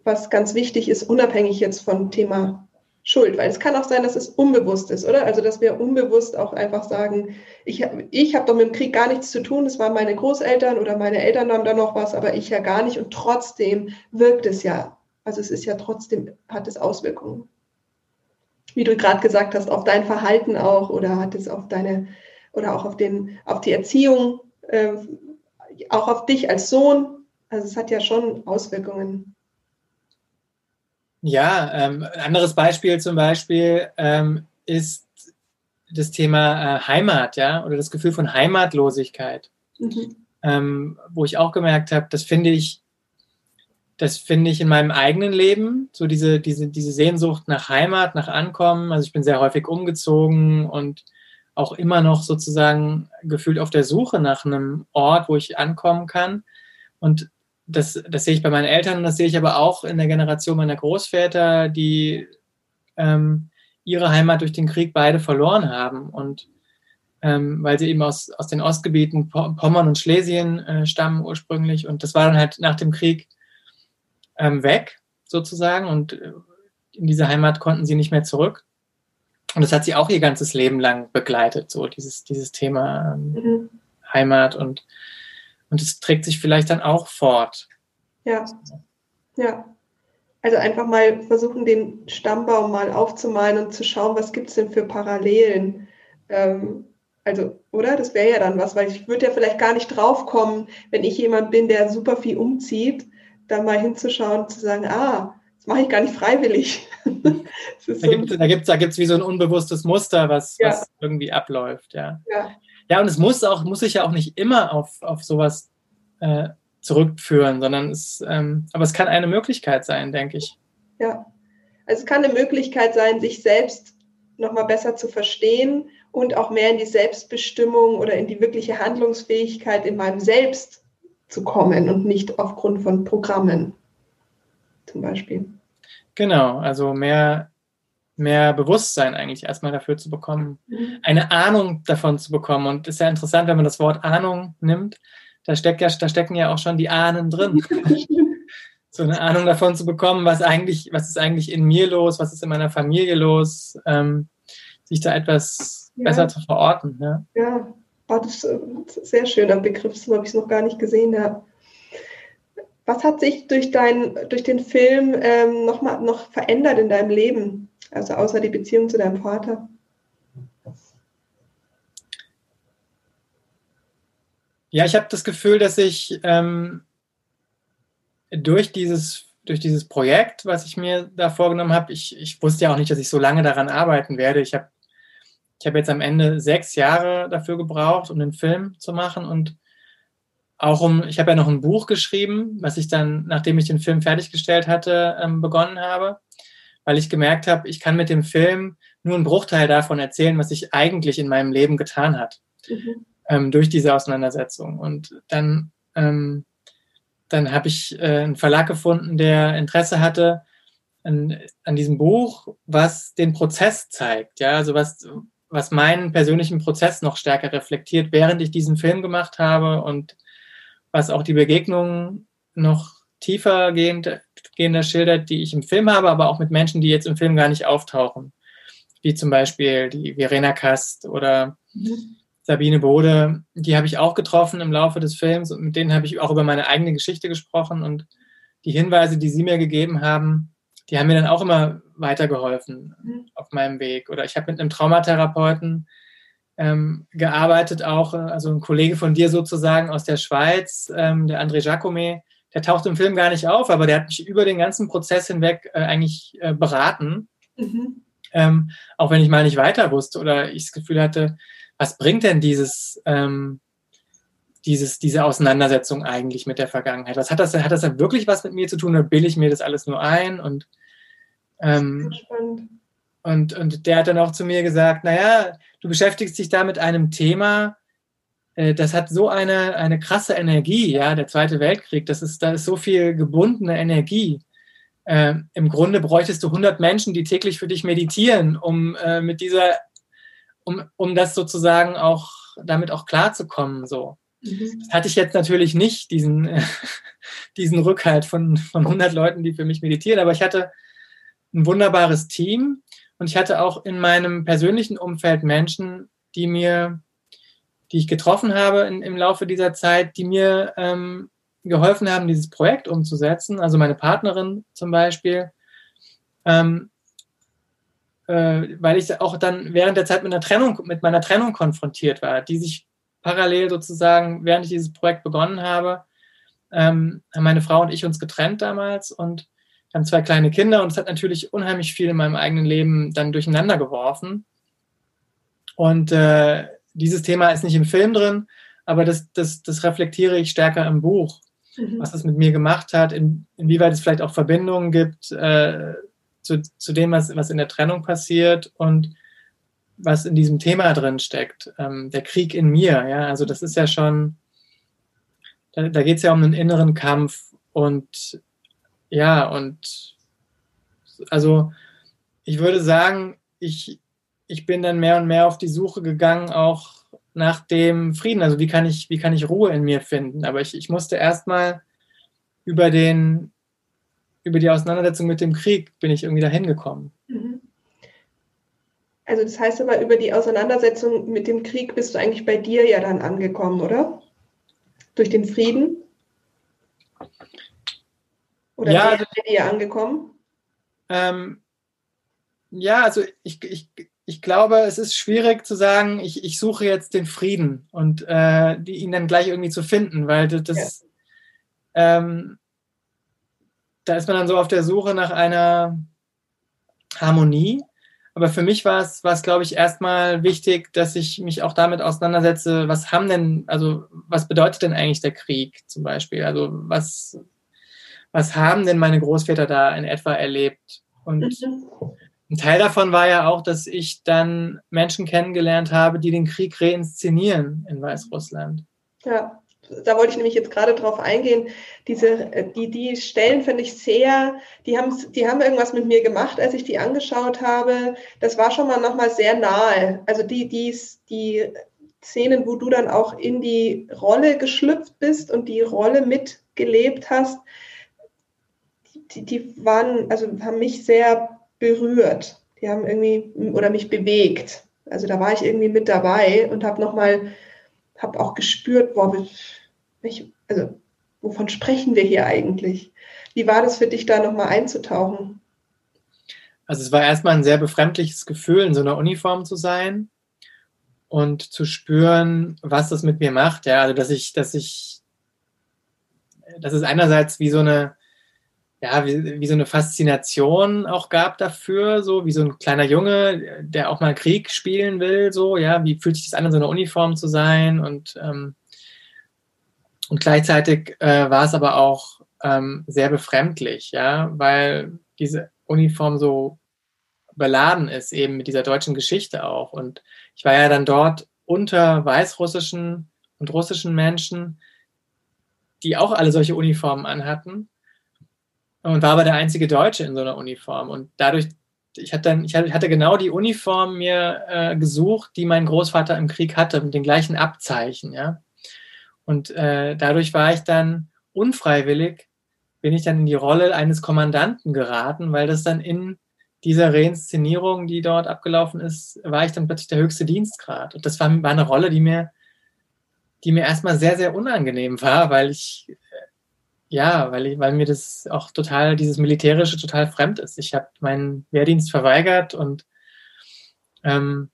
was ganz wichtig ist, unabhängig jetzt vom Thema Schuld, weil es kann auch sein, dass es unbewusst ist, oder? Also, dass wir unbewusst auch einfach sagen, ich, ich habe doch mit dem Krieg gar nichts zu tun, es waren meine Großeltern oder meine Eltern haben da noch was, aber ich ja gar nicht und trotzdem wirkt es ja. Also, es ist ja trotzdem, hat es Auswirkungen. wie du gerade gesagt hast, auf dein Verhalten auch oder hat es auf deine oder auch auf den, auf die Erziehung, äh, auch auf dich als Sohn. Also es hat ja schon Auswirkungen. Ja, ähm, ein anderes Beispiel zum Beispiel ähm, ist das Thema äh, Heimat, ja, oder das Gefühl von Heimatlosigkeit, mhm. ähm, wo ich auch gemerkt habe, das finde ich das finde ich in meinem eigenen Leben, so diese, diese, diese Sehnsucht nach Heimat, nach Ankommen. Also ich bin sehr häufig umgezogen und auch immer noch sozusagen gefühlt auf der Suche nach einem Ort, wo ich ankommen kann. Und das, das sehe ich bei meinen Eltern und das sehe ich aber auch in der Generation meiner Großväter, die ähm, ihre Heimat durch den Krieg beide verloren haben. Und ähm, weil sie eben aus, aus den Ostgebieten Pommern und Schlesien äh, stammen ursprünglich. Und das war dann halt nach dem Krieg ähm, weg, sozusagen. Und äh, in diese Heimat konnten sie nicht mehr zurück. Und das hat sie auch ihr ganzes Leben lang begleitet, so dieses, dieses Thema ähm, mhm. Heimat und und es trägt sich vielleicht dann auch fort. Ja, ja. Also einfach mal versuchen, den Stammbaum mal aufzumalen und zu schauen, was gibt es denn für Parallelen. Ähm, also, oder? Das wäre ja dann was, weil ich würde ja vielleicht gar nicht drauf kommen, wenn ich jemand bin, der super viel umzieht, da mal hinzuschauen und zu sagen, ah, das mache ich gar nicht freiwillig. da gibt es da gibt's, da gibt's wie so ein unbewusstes Muster, was, ja. was irgendwie abläuft, ja. ja. Ja, und es muss auch, muss sich ja auch nicht immer auf, auf sowas äh, zurückführen, sondern es, ähm, aber es kann eine Möglichkeit sein, denke ich. Ja, also es kann eine Möglichkeit sein, sich selbst nochmal besser zu verstehen und auch mehr in die Selbstbestimmung oder in die wirkliche Handlungsfähigkeit in meinem Selbst zu kommen und nicht aufgrund von Programmen zum Beispiel. Genau, also mehr, mehr Bewusstsein eigentlich erstmal dafür zu bekommen, eine Ahnung davon zu bekommen. Und es ist ja interessant, wenn man das Wort Ahnung nimmt, da, steckt ja, da stecken ja auch schon die Ahnen drin. so eine Ahnung davon zu bekommen, was eigentlich, was ist eigentlich in mir los, was ist in meiner Familie los, ähm, sich da etwas ja. besser zu verorten. Ja, ja. Oh, das ist ein sehr schöner Begriff, so habe ich es noch gar nicht gesehen. Ja. Was hat sich durch, dein, durch den Film ähm, noch, mal, noch verändert in deinem Leben? Also außer die Beziehung zu deinem Vater? Ja, ich habe das Gefühl, dass ich ähm, durch, dieses, durch dieses Projekt, was ich mir da vorgenommen habe, ich, ich wusste ja auch nicht, dass ich so lange daran arbeiten werde. Ich habe ich hab jetzt am Ende sechs Jahre dafür gebraucht, um den Film zu machen und auch um, ich habe ja noch ein Buch geschrieben, was ich dann, nachdem ich den Film fertiggestellt hatte, ähm, begonnen habe, weil ich gemerkt habe, ich kann mit dem Film nur einen Bruchteil davon erzählen, was sich eigentlich in meinem Leben getan hat, mhm. ähm, durch diese Auseinandersetzung. Und dann, ähm, dann habe ich äh, einen Verlag gefunden, der Interesse hatte an, an diesem Buch, was den Prozess zeigt, ja, also was, was meinen persönlichen Prozess noch stärker reflektiert, während ich diesen Film gemacht habe und was auch die Begegnungen noch tiefer gehend, gehender schildert, die ich im Film habe, aber auch mit Menschen, die jetzt im Film gar nicht auftauchen. Wie zum Beispiel die Verena Kast oder mhm. Sabine Bode. Die habe ich auch getroffen im Laufe des Films und mit denen habe ich auch über meine eigene Geschichte gesprochen und die Hinweise, die sie mir gegeben haben, die haben mir dann auch immer weitergeholfen mhm. auf meinem Weg. Oder ich habe mit einem Traumatherapeuten ähm, gearbeitet, auch, äh, also ein Kollege von dir sozusagen aus der Schweiz, ähm, der André Jacome, der taucht im Film gar nicht auf, aber der hat mich über den ganzen Prozess hinweg äh, eigentlich äh, beraten. Mhm. Ähm, auch wenn ich mal nicht weiter wusste oder ich das Gefühl hatte, was bringt denn dieses, ähm, dieses, diese Auseinandersetzung eigentlich mit der Vergangenheit? Was hat das, hat das denn wirklich was mit mir zu tun oder bilde ich mir das alles nur ein? Und, ähm, und, und der hat dann auch zu mir gesagt, naja, du beschäftigst dich da mit einem Thema, das hat so eine, eine krasse Energie, ja, der Zweite Weltkrieg, das ist, da ist so viel gebundene Energie. Äh, Im Grunde bräuchtest du 100 Menschen, die täglich für dich meditieren, um äh, mit dieser, um, um das sozusagen auch, damit auch klarzukommen, so. Mhm. Das hatte ich jetzt natürlich nicht, diesen, äh, diesen Rückhalt von, von 100 Leuten, die für mich meditieren, aber ich hatte ein wunderbares Team und ich hatte auch in meinem persönlichen Umfeld Menschen, die mir die ich getroffen habe in, im Laufe dieser Zeit, die mir ähm, geholfen haben, dieses Projekt umzusetzen. Also meine Partnerin zum Beispiel. Ähm, äh, weil ich auch dann während der Zeit mit einer Trennung, mit meiner Trennung konfrontiert war, die sich parallel sozusagen, während ich dieses Projekt begonnen habe, ähm, haben meine Frau und ich uns getrennt damals und haben zwei kleine Kinder und es hat natürlich unheimlich viel in meinem eigenen Leben dann durcheinander geworfen. Und äh, dieses Thema ist nicht im Film drin, aber das, das, das reflektiere ich stärker im Buch, mhm. was das mit mir gemacht hat, in, inwieweit es vielleicht auch Verbindungen gibt äh, zu, zu dem, was, was in der Trennung passiert und was in diesem Thema drin steckt. Ähm, der Krieg in mir, ja, also das ist ja schon, da, da geht es ja um einen inneren Kampf und ja, und also ich würde sagen, ich, ich bin dann mehr und mehr auf die Suche gegangen, auch nach dem Frieden. Also wie kann ich, wie kann ich Ruhe in mir finden? Aber ich, ich musste erstmal über den, über die Auseinandersetzung mit dem Krieg bin ich irgendwie dahin gekommen. Mhm. Also das heißt aber, über die Auseinandersetzung mit dem Krieg bist du eigentlich bei dir ja dann angekommen, oder? Durch den Frieden? Oder ja, also, bei dir angekommen? Ähm, ja, also ich, ich, ich glaube, es ist schwierig zu sagen, ich, ich suche jetzt den Frieden und äh, die, ihn dann gleich irgendwie zu finden, weil das, ja. ähm, da ist man dann so auf der Suche nach einer Harmonie. Aber für mich war es, war es, glaube ich, erstmal wichtig, dass ich mich auch damit auseinandersetze, was haben denn, also was bedeutet denn eigentlich der Krieg zum Beispiel? Also was, was haben denn meine Großväter da in etwa erlebt? Und mhm. Ein Teil davon war ja auch, dass ich dann Menschen kennengelernt habe, die den Krieg reinszenieren in Weißrussland. Ja, da wollte ich nämlich jetzt gerade drauf eingehen. Diese, die, die Stellen finde ich sehr, die haben, die haben irgendwas mit mir gemacht, als ich die angeschaut habe. Das war schon mal nochmal sehr nahe. Also die, die, die Szenen, wo du dann auch in die Rolle geschlüpft bist und die Rolle mitgelebt hast, die, die waren, also haben mich sehr berührt. Die haben irgendwie oder mich bewegt. Also da war ich irgendwie mit dabei und habe nochmal, habe auch gespürt, boah, ich, also wovon sprechen wir hier eigentlich? Wie war das für dich, da nochmal einzutauchen? Also es war erstmal ein sehr befremdliches Gefühl, in so einer Uniform zu sein und zu spüren, was das mit mir macht. Ja, also dass ich, dass ich, dass es einerseits wie so eine ja, wie, wie so eine Faszination auch gab dafür, so wie so ein kleiner Junge, der auch mal Krieg spielen will, so, ja, wie fühlt sich das an, in so einer Uniform zu sein und, ähm, und gleichzeitig äh, war es aber auch ähm, sehr befremdlich, ja, weil diese Uniform so beladen ist, eben mit dieser deutschen Geschichte auch. Und ich war ja dann dort unter weißrussischen und russischen Menschen, die auch alle solche Uniformen anhatten und war aber der einzige Deutsche in so einer Uniform. Und dadurch, ich hatte, dann, ich hatte genau die Uniform mir äh, gesucht, die mein Großvater im Krieg hatte, mit den gleichen Abzeichen, ja. Und äh, dadurch war ich dann unfreiwillig, bin ich dann in die Rolle eines Kommandanten geraten, weil das dann in dieser Reinszenierung, die dort abgelaufen ist, war ich dann plötzlich der höchste Dienstgrad. Und das war, war eine Rolle, die mir, die mir erstmal sehr, sehr unangenehm war, weil ich ja, weil, ich, weil mir das auch total, dieses Militärische total fremd ist. Ich habe meinen Wehrdienst verweigert und ähm,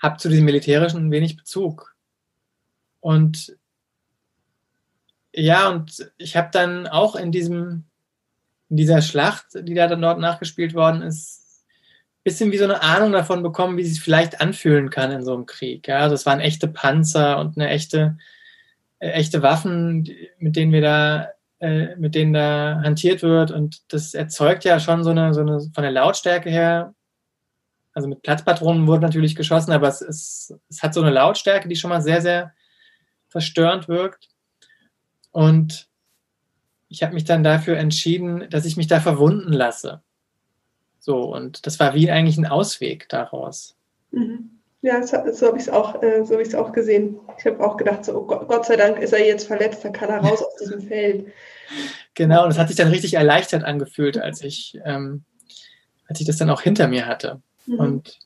habe zu diesem Militärischen wenig Bezug. Und ja, und ich habe dann auch in diesem, in dieser Schlacht, die da dann dort nachgespielt worden ist, bisschen wie so eine Ahnung davon bekommen, wie es sich vielleicht anfühlen kann in so einem Krieg. Ja, also es waren echte Panzer und eine echte echte Waffen, mit denen wir da, äh, mit denen da hantiert wird. Und das erzeugt ja schon so eine, so eine von der Lautstärke her, also mit Platzpatronen wurde natürlich geschossen, aber es, ist, es hat so eine Lautstärke, die schon mal sehr, sehr verstörend wirkt. Und ich habe mich dann dafür entschieden, dass ich mich da verwunden lasse. So, und das war wie eigentlich ein Ausweg daraus. Mhm. Ja, so, so habe ich es auch, äh, so hab auch gesehen. Ich habe auch gedacht, so, oh Gott, Gott, sei Dank ist er jetzt verletzt, dann kann er raus aus diesem Feld. Genau, und es hat sich dann richtig erleichtert angefühlt, als ich, ähm, als ich das dann auch hinter mir hatte. Mhm. Und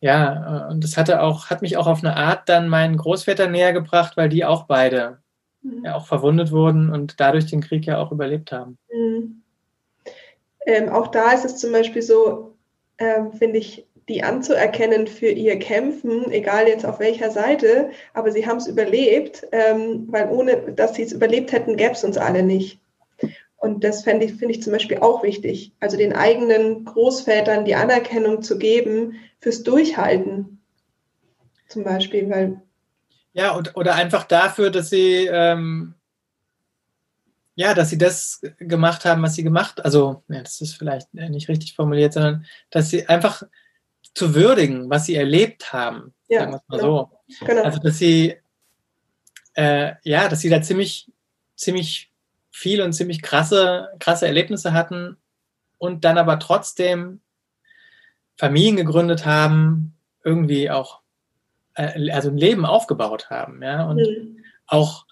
ja, äh, und das hatte auch, hat mich auch auf eine Art dann meinen Großväter näher gebracht, weil die auch beide mhm. ja auch verwundet wurden und dadurch den Krieg ja auch überlebt haben. Mhm. Ähm, auch da ist es zum Beispiel so, ähm, finde ich, die anzuerkennen für ihr Kämpfen, egal jetzt auf welcher Seite, aber sie haben es überlebt, ähm, weil ohne dass sie es überlebt hätten, gäbe es uns alle nicht. Und das finde ich, finde ich zum Beispiel auch wichtig. Also den eigenen Großvätern die Anerkennung zu geben fürs Durchhalten. Zum Beispiel, weil. Ja, und, oder einfach dafür, dass sie, ähm, ja, dass sie das gemacht haben, was sie gemacht Also, ja, das ist vielleicht nicht richtig formuliert, sondern dass sie einfach zu würdigen, was sie erlebt haben. Ja, sagen wir mal genau. so. Genau. Also, dass sie, äh, ja, dass sie da ziemlich, ziemlich viel und ziemlich krasse, krasse Erlebnisse hatten und dann aber trotzdem Familien gegründet haben, irgendwie auch äh, also ein Leben aufgebaut haben, ja, und mhm. auch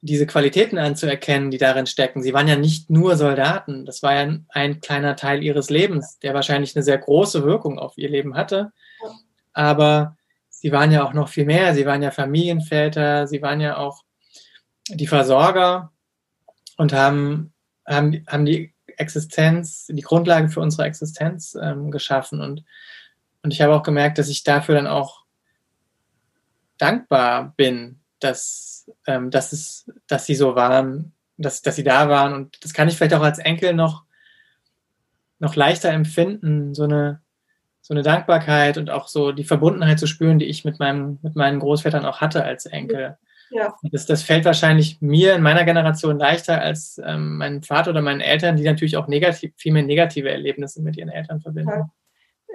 diese Qualitäten anzuerkennen, die darin stecken. Sie waren ja nicht nur Soldaten, das war ja ein kleiner Teil ihres Lebens, der wahrscheinlich eine sehr große Wirkung auf ihr Leben hatte. Aber sie waren ja auch noch viel mehr. Sie waren ja Familienväter, sie waren ja auch die Versorger und haben, haben, haben die Existenz, die Grundlage für unsere Existenz ähm, geschaffen. Und, und ich habe auch gemerkt, dass ich dafür dann auch dankbar bin, dass, ähm, dass, es, dass sie so waren, dass, dass sie da waren. Und das kann ich vielleicht auch als Enkel noch, noch leichter empfinden, so eine, so eine Dankbarkeit und auch so die Verbundenheit zu spüren, die ich mit, meinem, mit meinen Großvätern auch hatte als Enkel. Ja. Das, das fällt wahrscheinlich mir in meiner Generation leichter als ähm, meinem Vater oder meinen Eltern, die natürlich auch negativ, viel mehr negative Erlebnisse mit ihren Eltern verbinden. Ja.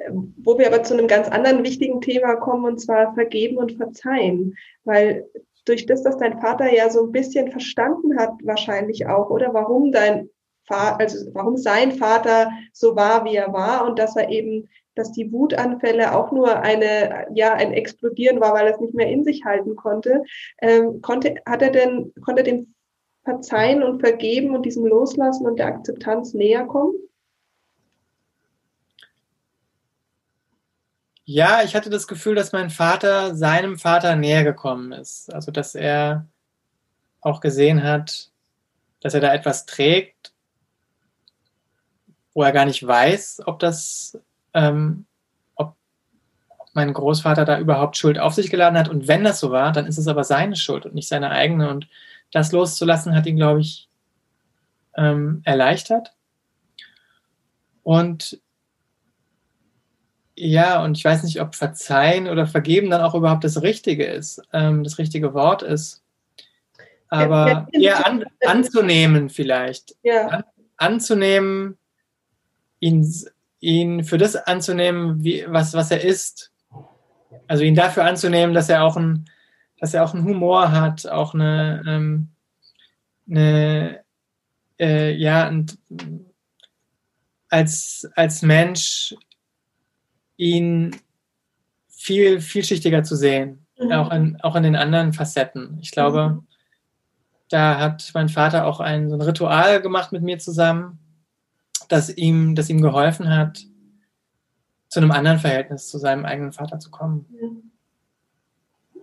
Ähm, wo wir aber zu einem ganz anderen wichtigen Thema kommen, und zwar vergeben und verzeihen. Weil durch das, dass dein Vater ja so ein bisschen verstanden hat, wahrscheinlich auch, oder warum dein Vater, also warum sein Vater so war, wie er war und dass er eben dass die Wutanfälle auch nur eine, ja, ein Explodieren war, weil er es nicht mehr in sich halten konnte. Ähm, konnte, hat er denn, konnte dem Verzeihen und Vergeben und diesem Loslassen und der Akzeptanz näher kommen? Ja, ich hatte das Gefühl, dass mein Vater seinem Vater näher gekommen ist. Also, dass er auch gesehen hat, dass er da etwas trägt, wo er gar nicht weiß, ob das ähm, ob, ob mein Großvater da überhaupt Schuld auf sich geladen hat. Und wenn das so war, dann ist es aber seine Schuld und nicht seine eigene. Und das loszulassen hat ihn, glaube ich, ähm, erleichtert. Und ja, und ich weiß nicht, ob verzeihen oder vergeben dann auch überhaupt das Richtige ist, ähm, das richtige Wort ist. Aber eher an, anzunehmen vielleicht. Ja. An, anzunehmen, ihn ihn für das anzunehmen, wie, was, was er ist. Also ihn dafür anzunehmen, dass er auch ein, dass er auch einen Humor hat, auch eine, ähm, eine äh, ja, und als, als Mensch ihn viel vielschichtiger zu sehen, mhm. auch, in, auch in den anderen Facetten. Ich glaube, mhm. da hat mein Vater auch ein, so ein Ritual gemacht mit mir zusammen, das ihm, das ihm geholfen hat, zu einem anderen Verhältnis zu seinem eigenen Vater zu kommen.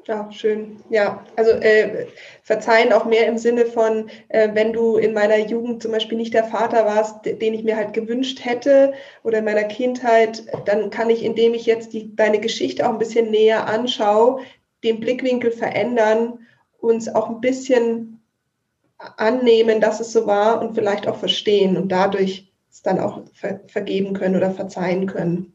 Ja, schön. Ja, also äh, verzeihen auch mehr im Sinne von, äh, wenn du in meiner Jugend zum Beispiel nicht der Vater warst, den ich mir halt gewünscht hätte oder in meiner Kindheit, dann kann ich, indem ich jetzt die, deine Geschichte auch ein bisschen näher anschaue, den Blickwinkel verändern, uns auch ein bisschen annehmen, dass es so war und vielleicht auch verstehen und dadurch es dann auch ver vergeben können oder verzeihen können.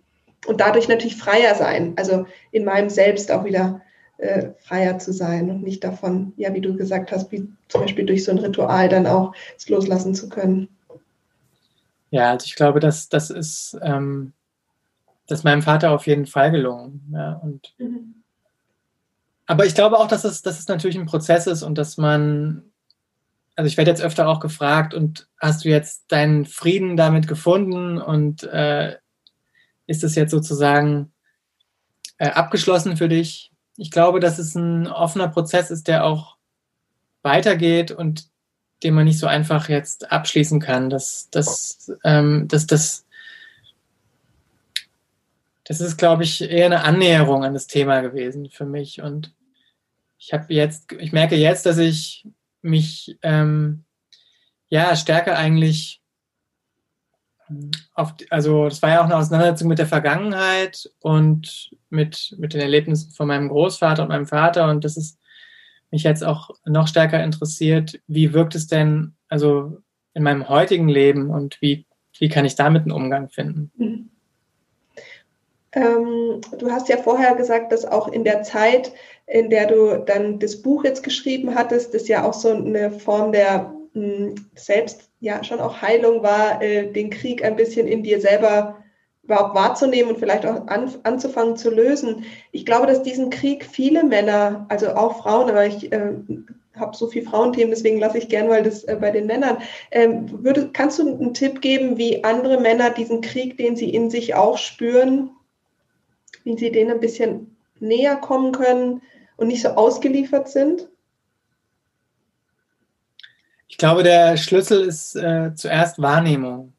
Und dadurch natürlich freier sein, also in meinem Selbst auch wieder äh, freier zu sein und nicht davon, ja, wie du gesagt hast, wie zum Beispiel durch so ein Ritual dann auch es loslassen zu können. Ja, also ich glaube, dass das ist, ähm, das meinem Vater auf jeden Fall gelungen. Ja, und mhm. Aber ich glaube auch, dass es, dass es natürlich ein Prozess ist und dass man also ich werde jetzt öfter auch gefragt, und hast du jetzt deinen Frieden damit gefunden und äh, ist es jetzt sozusagen äh, abgeschlossen für dich? Ich glaube, dass es ein offener Prozess ist, der auch weitergeht und den man nicht so einfach jetzt abschließen kann. Das, das, ähm, das, das, das ist, glaube ich, eher eine Annäherung an das Thema gewesen für mich. Und ich habe jetzt, ich merke jetzt, dass ich mich ähm, ja stärker eigentlich Oft, also das war ja auch eine Auseinandersetzung mit der Vergangenheit und mit, mit den Erlebnissen von meinem Großvater und meinem Vater. Und das ist mich jetzt auch noch stärker interessiert, wie wirkt es denn also in meinem heutigen Leben und wie, wie kann ich damit einen Umgang finden? Mhm. Ähm, du hast ja vorher gesagt, dass auch in der Zeit, in der du dann das Buch jetzt geschrieben hattest, das ja auch so eine Form der mh, hm, selbst ja schon auch Heilung war, äh, den Krieg ein bisschen in dir selber überhaupt wahrzunehmen und vielleicht auch an, anzufangen zu lösen. Ich glaube, dass diesen Krieg viele Männer, also auch Frauen, aber ich äh, habe so viele Frauenthemen, deswegen lasse ich gern mal das äh, bei den Männern. Ähm, würde, kannst du einen Tipp geben, wie andere Männer diesen Krieg, den sie in sich auch spüren, wie sie denen ein bisschen näher kommen können und nicht so ausgeliefert sind? Ich glaube, der Schlüssel ist äh, zuerst Wahrnehmung.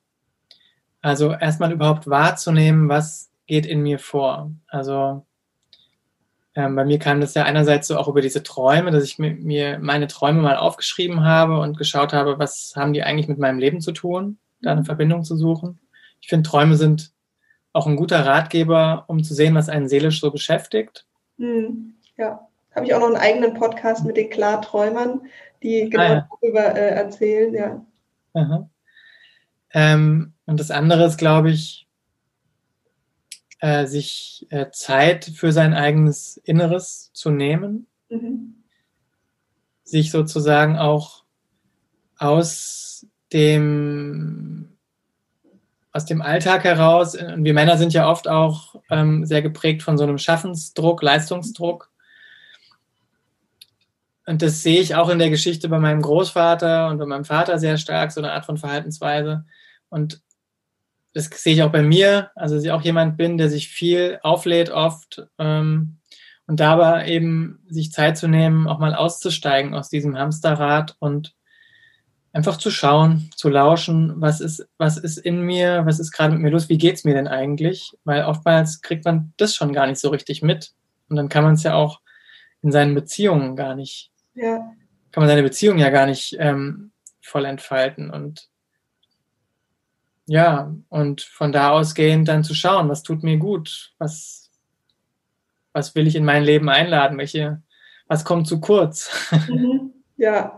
Also erstmal überhaupt wahrzunehmen, was geht in mir vor. Also ähm, bei mir kam das ja einerseits so auch über diese Träume, dass ich mir meine Träume mal aufgeschrieben habe und geschaut habe, was haben die eigentlich mit meinem Leben zu tun, da eine Verbindung zu suchen. Ich finde, Träume sind auch ein guter Ratgeber, um zu sehen, was einen seelisch so beschäftigt. Hm, ja, habe ich auch noch einen eigenen Podcast mit den Klarträumern, die genau ah, ja. darüber äh, erzählen, ja. Ähm, und das andere ist, glaube ich, äh, sich äh, Zeit für sein eigenes Inneres zu nehmen, mhm. sich sozusagen auch aus dem aus dem Alltag heraus, und wir Männer sind ja oft auch ähm, sehr geprägt von so einem Schaffensdruck, Leistungsdruck. Und das sehe ich auch in der Geschichte bei meinem Großvater und bei meinem Vater sehr stark, so eine Art von Verhaltensweise. Und das sehe ich auch bei mir, also dass ich auch jemand bin, der sich viel auflädt oft ähm, und dabei eben sich Zeit zu nehmen, auch mal auszusteigen aus diesem Hamsterrad und einfach zu schauen, zu lauschen, was ist, was ist in mir, was ist gerade mit mir los, wie geht es mir denn eigentlich? Weil oftmals kriegt man das schon gar nicht so richtig mit. Und dann kann man es ja auch in seinen Beziehungen gar nicht, ja. kann man seine Beziehung ja gar nicht ähm, voll entfalten. Und ja, und von da ausgehend dann zu schauen, was tut mir gut, was, was will ich in mein Leben einladen, welche, was kommt zu kurz. Mhm. Ja,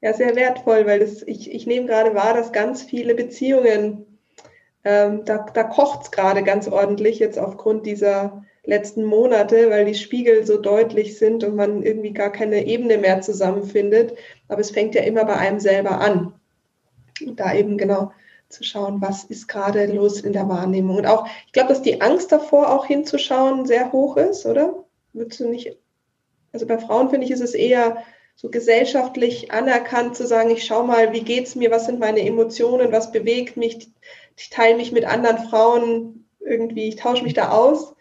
ja, sehr wertvoll, weil das, ich, ich nehme gerade wahr, dass ganz viele Beziehungen, ähm, da, da kocht es gerade ganz ordentlich jetzt aufgrund dieser letzten Monate, weil die Spiegel so deutlich sind und man irgendwie gar keine Ebene mehr zusammenfindet. Aber es fängt ja immer bei einem selber an. Und da eben genau zu schauen, was ist gerade los in der Wahrnehmung. Und auch, ich glaube, dass die Angst davor, auch hinzuschauen, sehr hoch ist, oder? Würdest du nicht, also bei Frauen finde ich, ist es eher so gesellschaftlich anerkannt zu sagen, ich schaue mal, wie geht es mir, was sind meine Emotionen, was bewegt mich, ich teile mich mit anderen Frauen irgendwie, ich tausche mich da aus.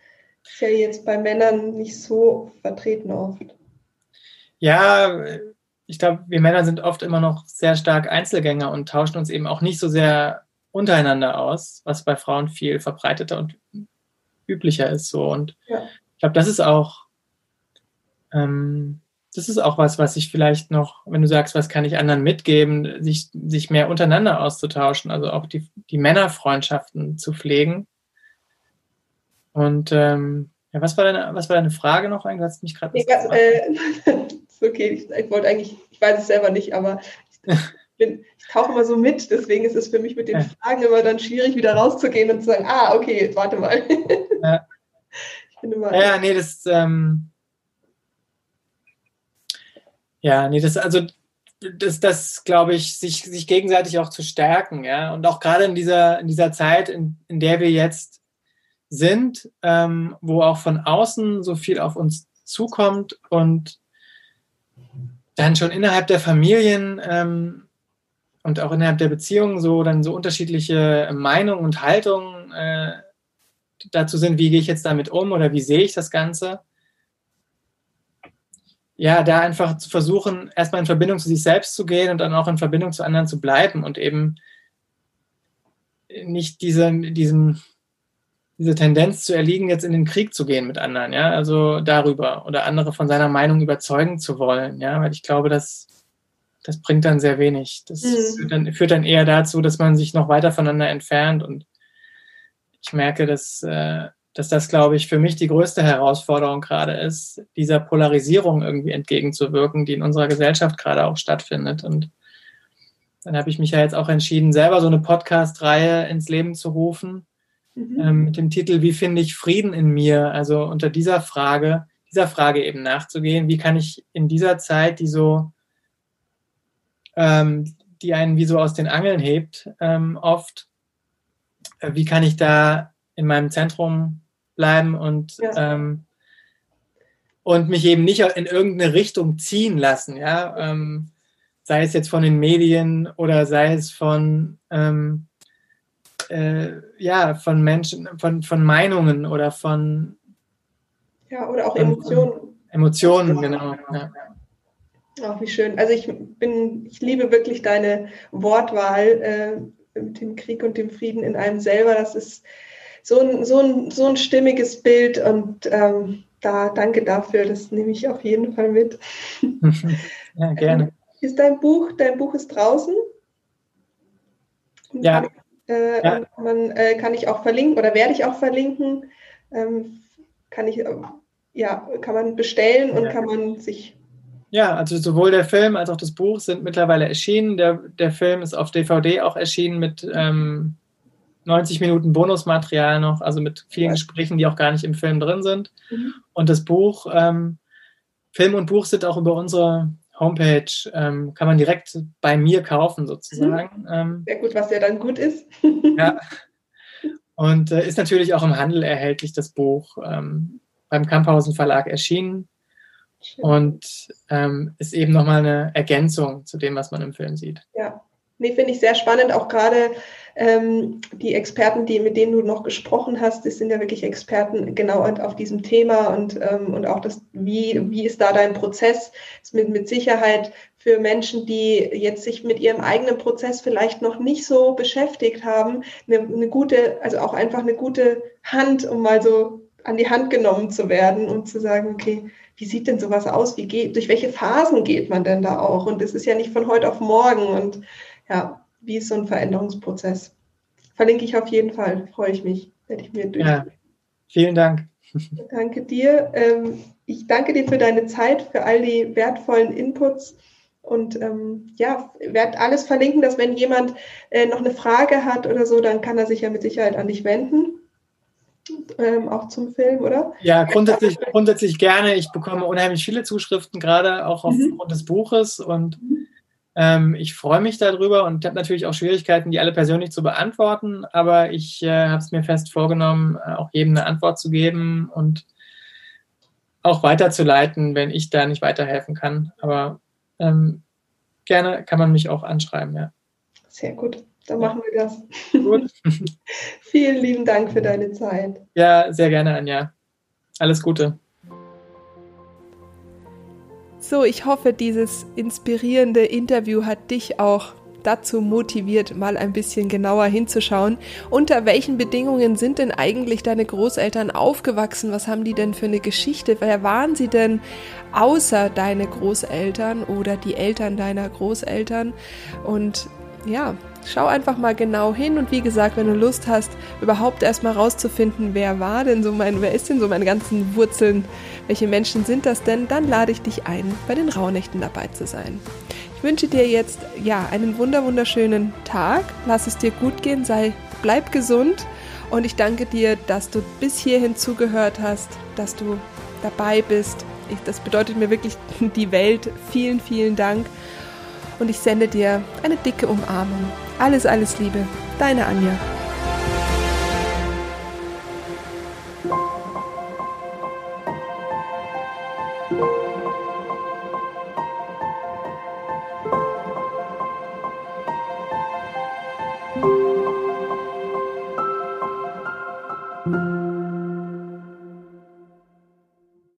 Das ist ja jetzt bei Männern nicht so vertreten oft. Ja, ich glaube, wir Männer sind oft immer noch sehr stark Einzelgänger und tauschen uns eben auch nicht so sehr untereinander aus, was bei Frauen viel verbreiteter und üblicher ist so. Und ja. ich glaube, das ist auch, ähm, das ist auch was, was ich vielleicht noch, wenn du sagst, was kann ich anderen mitgeben, sich, sich mehr untereinander auszutauschen, also auch die, die Männerfreundschaften zu pflegen. Und ähm, ja, was war deine, was war deine Frage noch eigentlich? Du hast mich gerade. äh, okay, ich, ich, wollte eigentlich, ich weiß es selber nicht, aber ich, bin, ich tauche immer so mit, deswegen ist es für mich mit den ja. Fragen immer dann schwierig, wieder rauszugehen und zu sagen, ah, okay, warte mal. Ja, ich bin immer, ja nee, das, ähm, ja, nee, das, also, das, das glaube ich, sich, sich gegenseitig auch zu stärken, ja, und auch gerade in dieser, in dieser Zeit, in, in der wir jetzt sind, ähm, wo auch von außen so viel auf uns zukommt und dann schon innerhalb der Familien ähm, und auch innerhalb der Beziehungen so dann so unterschiedliche Meinungen und Haltungen äh, dazu sind, wie gehe ich jetzt damit um oder wie sehe ich das Ganze. Ja, da einfach zu versuchen, erstmal in Verbindung zu sich selbst zu gehen und dann auch in Verbindung zu anderen zu bleiben und eben nicht diese, diesen diese Tendenz zu erliegen, jetzt in den Krieg zu gehen mit anderen, ja, also darüber oder andere von seiner Meinung überzeugen zu wollen, ja, weil ich glaube, dass das bringt dann sehr wenig. Das mhm. führt, dann, führt, dann, eher dazu, dass man sich noch weiter voneinander entfernt. Und ich merke, dass, äh, dass das, glaube ich, für mich die größte Herausforderung gerade ist, dieser Polarisierung irgendwie entgegenzuwirken, die in unserer Gesellschaft gerade auch stattfindet. Und dann habe ich mich ja jetzt auch entschieden, selber so eine Podcast-Reihe ins Leben zu rufen, mhm. ähm, mit dem Titel Wie finde ich Frieden in mir? Also unter dieser Frage, dieser Frage eben nachzugehen, wie kann ich in dieser Zeit, die so, ähm, die einen wie so aus den Angeln hebt, ähm, oft, äh, wie kann ich da in meinem Zentrum bleiben und ja. ähm, und mich eben nicht in irgendeine Richtung ziehen lassen, ja, ähm, sei es jetzt von den Medien oder sei es von ähm, äh, ja von Menschen, von, von Meinungen oder von ja, oder auch Emotionen. Emotionen, genau. Ja. Ach, wie schön. Also ich bin, ich liebe wirklich deine Wortwahl äh, mit dem Krieg und dem Frieden in einem selber. Das ist so ein, so ein, so ein stimmiges Bild und ähm, da danke dafür. Das nehme ich auf jeden Fall mit. ja, gerne. Ist dein Buch, dein Buch ist draußen? ja. Kann, äh, ja. Man äh, kann ich auch verlinken oder werde ich auch verlinken. Ähm, kann ich, ja, kann man bestellen und ja. kann man sich. Ja, also sowohl der Film als auch das Buch sind mittlerweile erschienen. Der, der Film ist auf DVD auch erschienen mit ähm, 90 Minuten Bonusmaterial noch, also mit vielen. Gesprächen, die auch gar nicht im Film drin sind. Mhm. Und das Buch, ähm, Film und Buch sind auch über unsere Homepage, ähm, kann man direkt bei mir kaufen sozusagen. Mhm. Ähm, Sehr gut, was ja dann gut ist. ja. Und äh, ist natürlich auch im Handel erhältlich, das Buch. Ähm, beim Kamphausen Verlag erschienen. Schön. Und ähm, ist eben nochmal eine Ergänzung zu dem, was man im Film sieht. Ja, nee, finde ich sehr spannend. Auch gerade ähm, die Experten, die, mit denen du noch gesprochen hast, das sind ja wirklich Experten genau auf diesem Thema und, ähm, und auch das, wie, wie ist da dein Prozess? Ist mit, mit Sicherheit für Menschen, die jetzt sich mit ihrem eigenen Prozess vielleicht noch nicht so beschäftigt haben, eine, eine gute, also auch einfach eine gute Hand, um mal so an die Hand genommen zu werden und zu sagen, okay, wie sieht denn sowas aus? Wie geht, durch welche Phasen geht man denn da auch? Und es ist ja nicht von heute auf morgen. Und ja, wie ist so ein Veränderungsprozess? Verlinke ich auf jeden Fall, freue ich mich, werde ich mir durch. Ja, vielen Dank. Danke dir. Ähm, ich danke dir für deine Zeit, für all die wertvollen Inputs. Und ähm, ja, werde alles verlinken, dass wenn jemand äh, noch eine Frage hat oder so, dann kann er sich ja mit Sicherheit an dich wenden ähm, auch zum Film, oder? Ja, grundsätzlich, grundsätzlich gerne. Ich bekomme unheimlich viele Zuschriften, gerade auch aufgrund mhm. des Buches und ähm, ich freue mich darüber und habe natürlich auch Schwierigkeiten, die alle persönlich zu beantworten, aber ich äh, habe es mir fest vorgenommen, äh, auch jedem eine Antwort zu geben und auch weiterzuleiten, wenn ich da nicht weiterhelfen kann. Aber ähm, gerne kann man mich auch anschreiben, ja. Sehr gut. Dann machen wir das. Gut. Vielen lieben Dank für deine Zeit. Ja, sehr gerne, Anja. Alles Gute. So, ich hoffe, dieses inspirierende Interview hat dich auch dazu motiviert, mal ein bisschen genauer hinzuschauen. Unter welchen Bedingungen sind denn eigentlich deine Großeltern aufgewachsen? Was haben die denn für eine Geschichte? Wer waren sie denn außer deine Großeltern oder die Eltern deiner Großeltern? Und ja, schau einfach mal genau hin und wie gesagt, wenn du Lust hast, überhaupt erstmal rauszufinden, wer war denn so mein, wer ist denn so meine ganzen Wurzeln, welche Menschen sind das denn, dann lade ich dich ein, bei den Rauhnächten dabei zu sein. Ich wünsche dir jetzt ja einen wunder wunderschönen Tag, lass es dir gut gehen, sei bleib gesund und ich danke dir, dass du bis hierhin zugehört hast, dass du dabei bist. Ich, das bedeutet mir wirklich die Welt. Vielen, vielen Dank und ich sende dir eine dicke Umarmung. Alles, alles Liebe, deine Anja.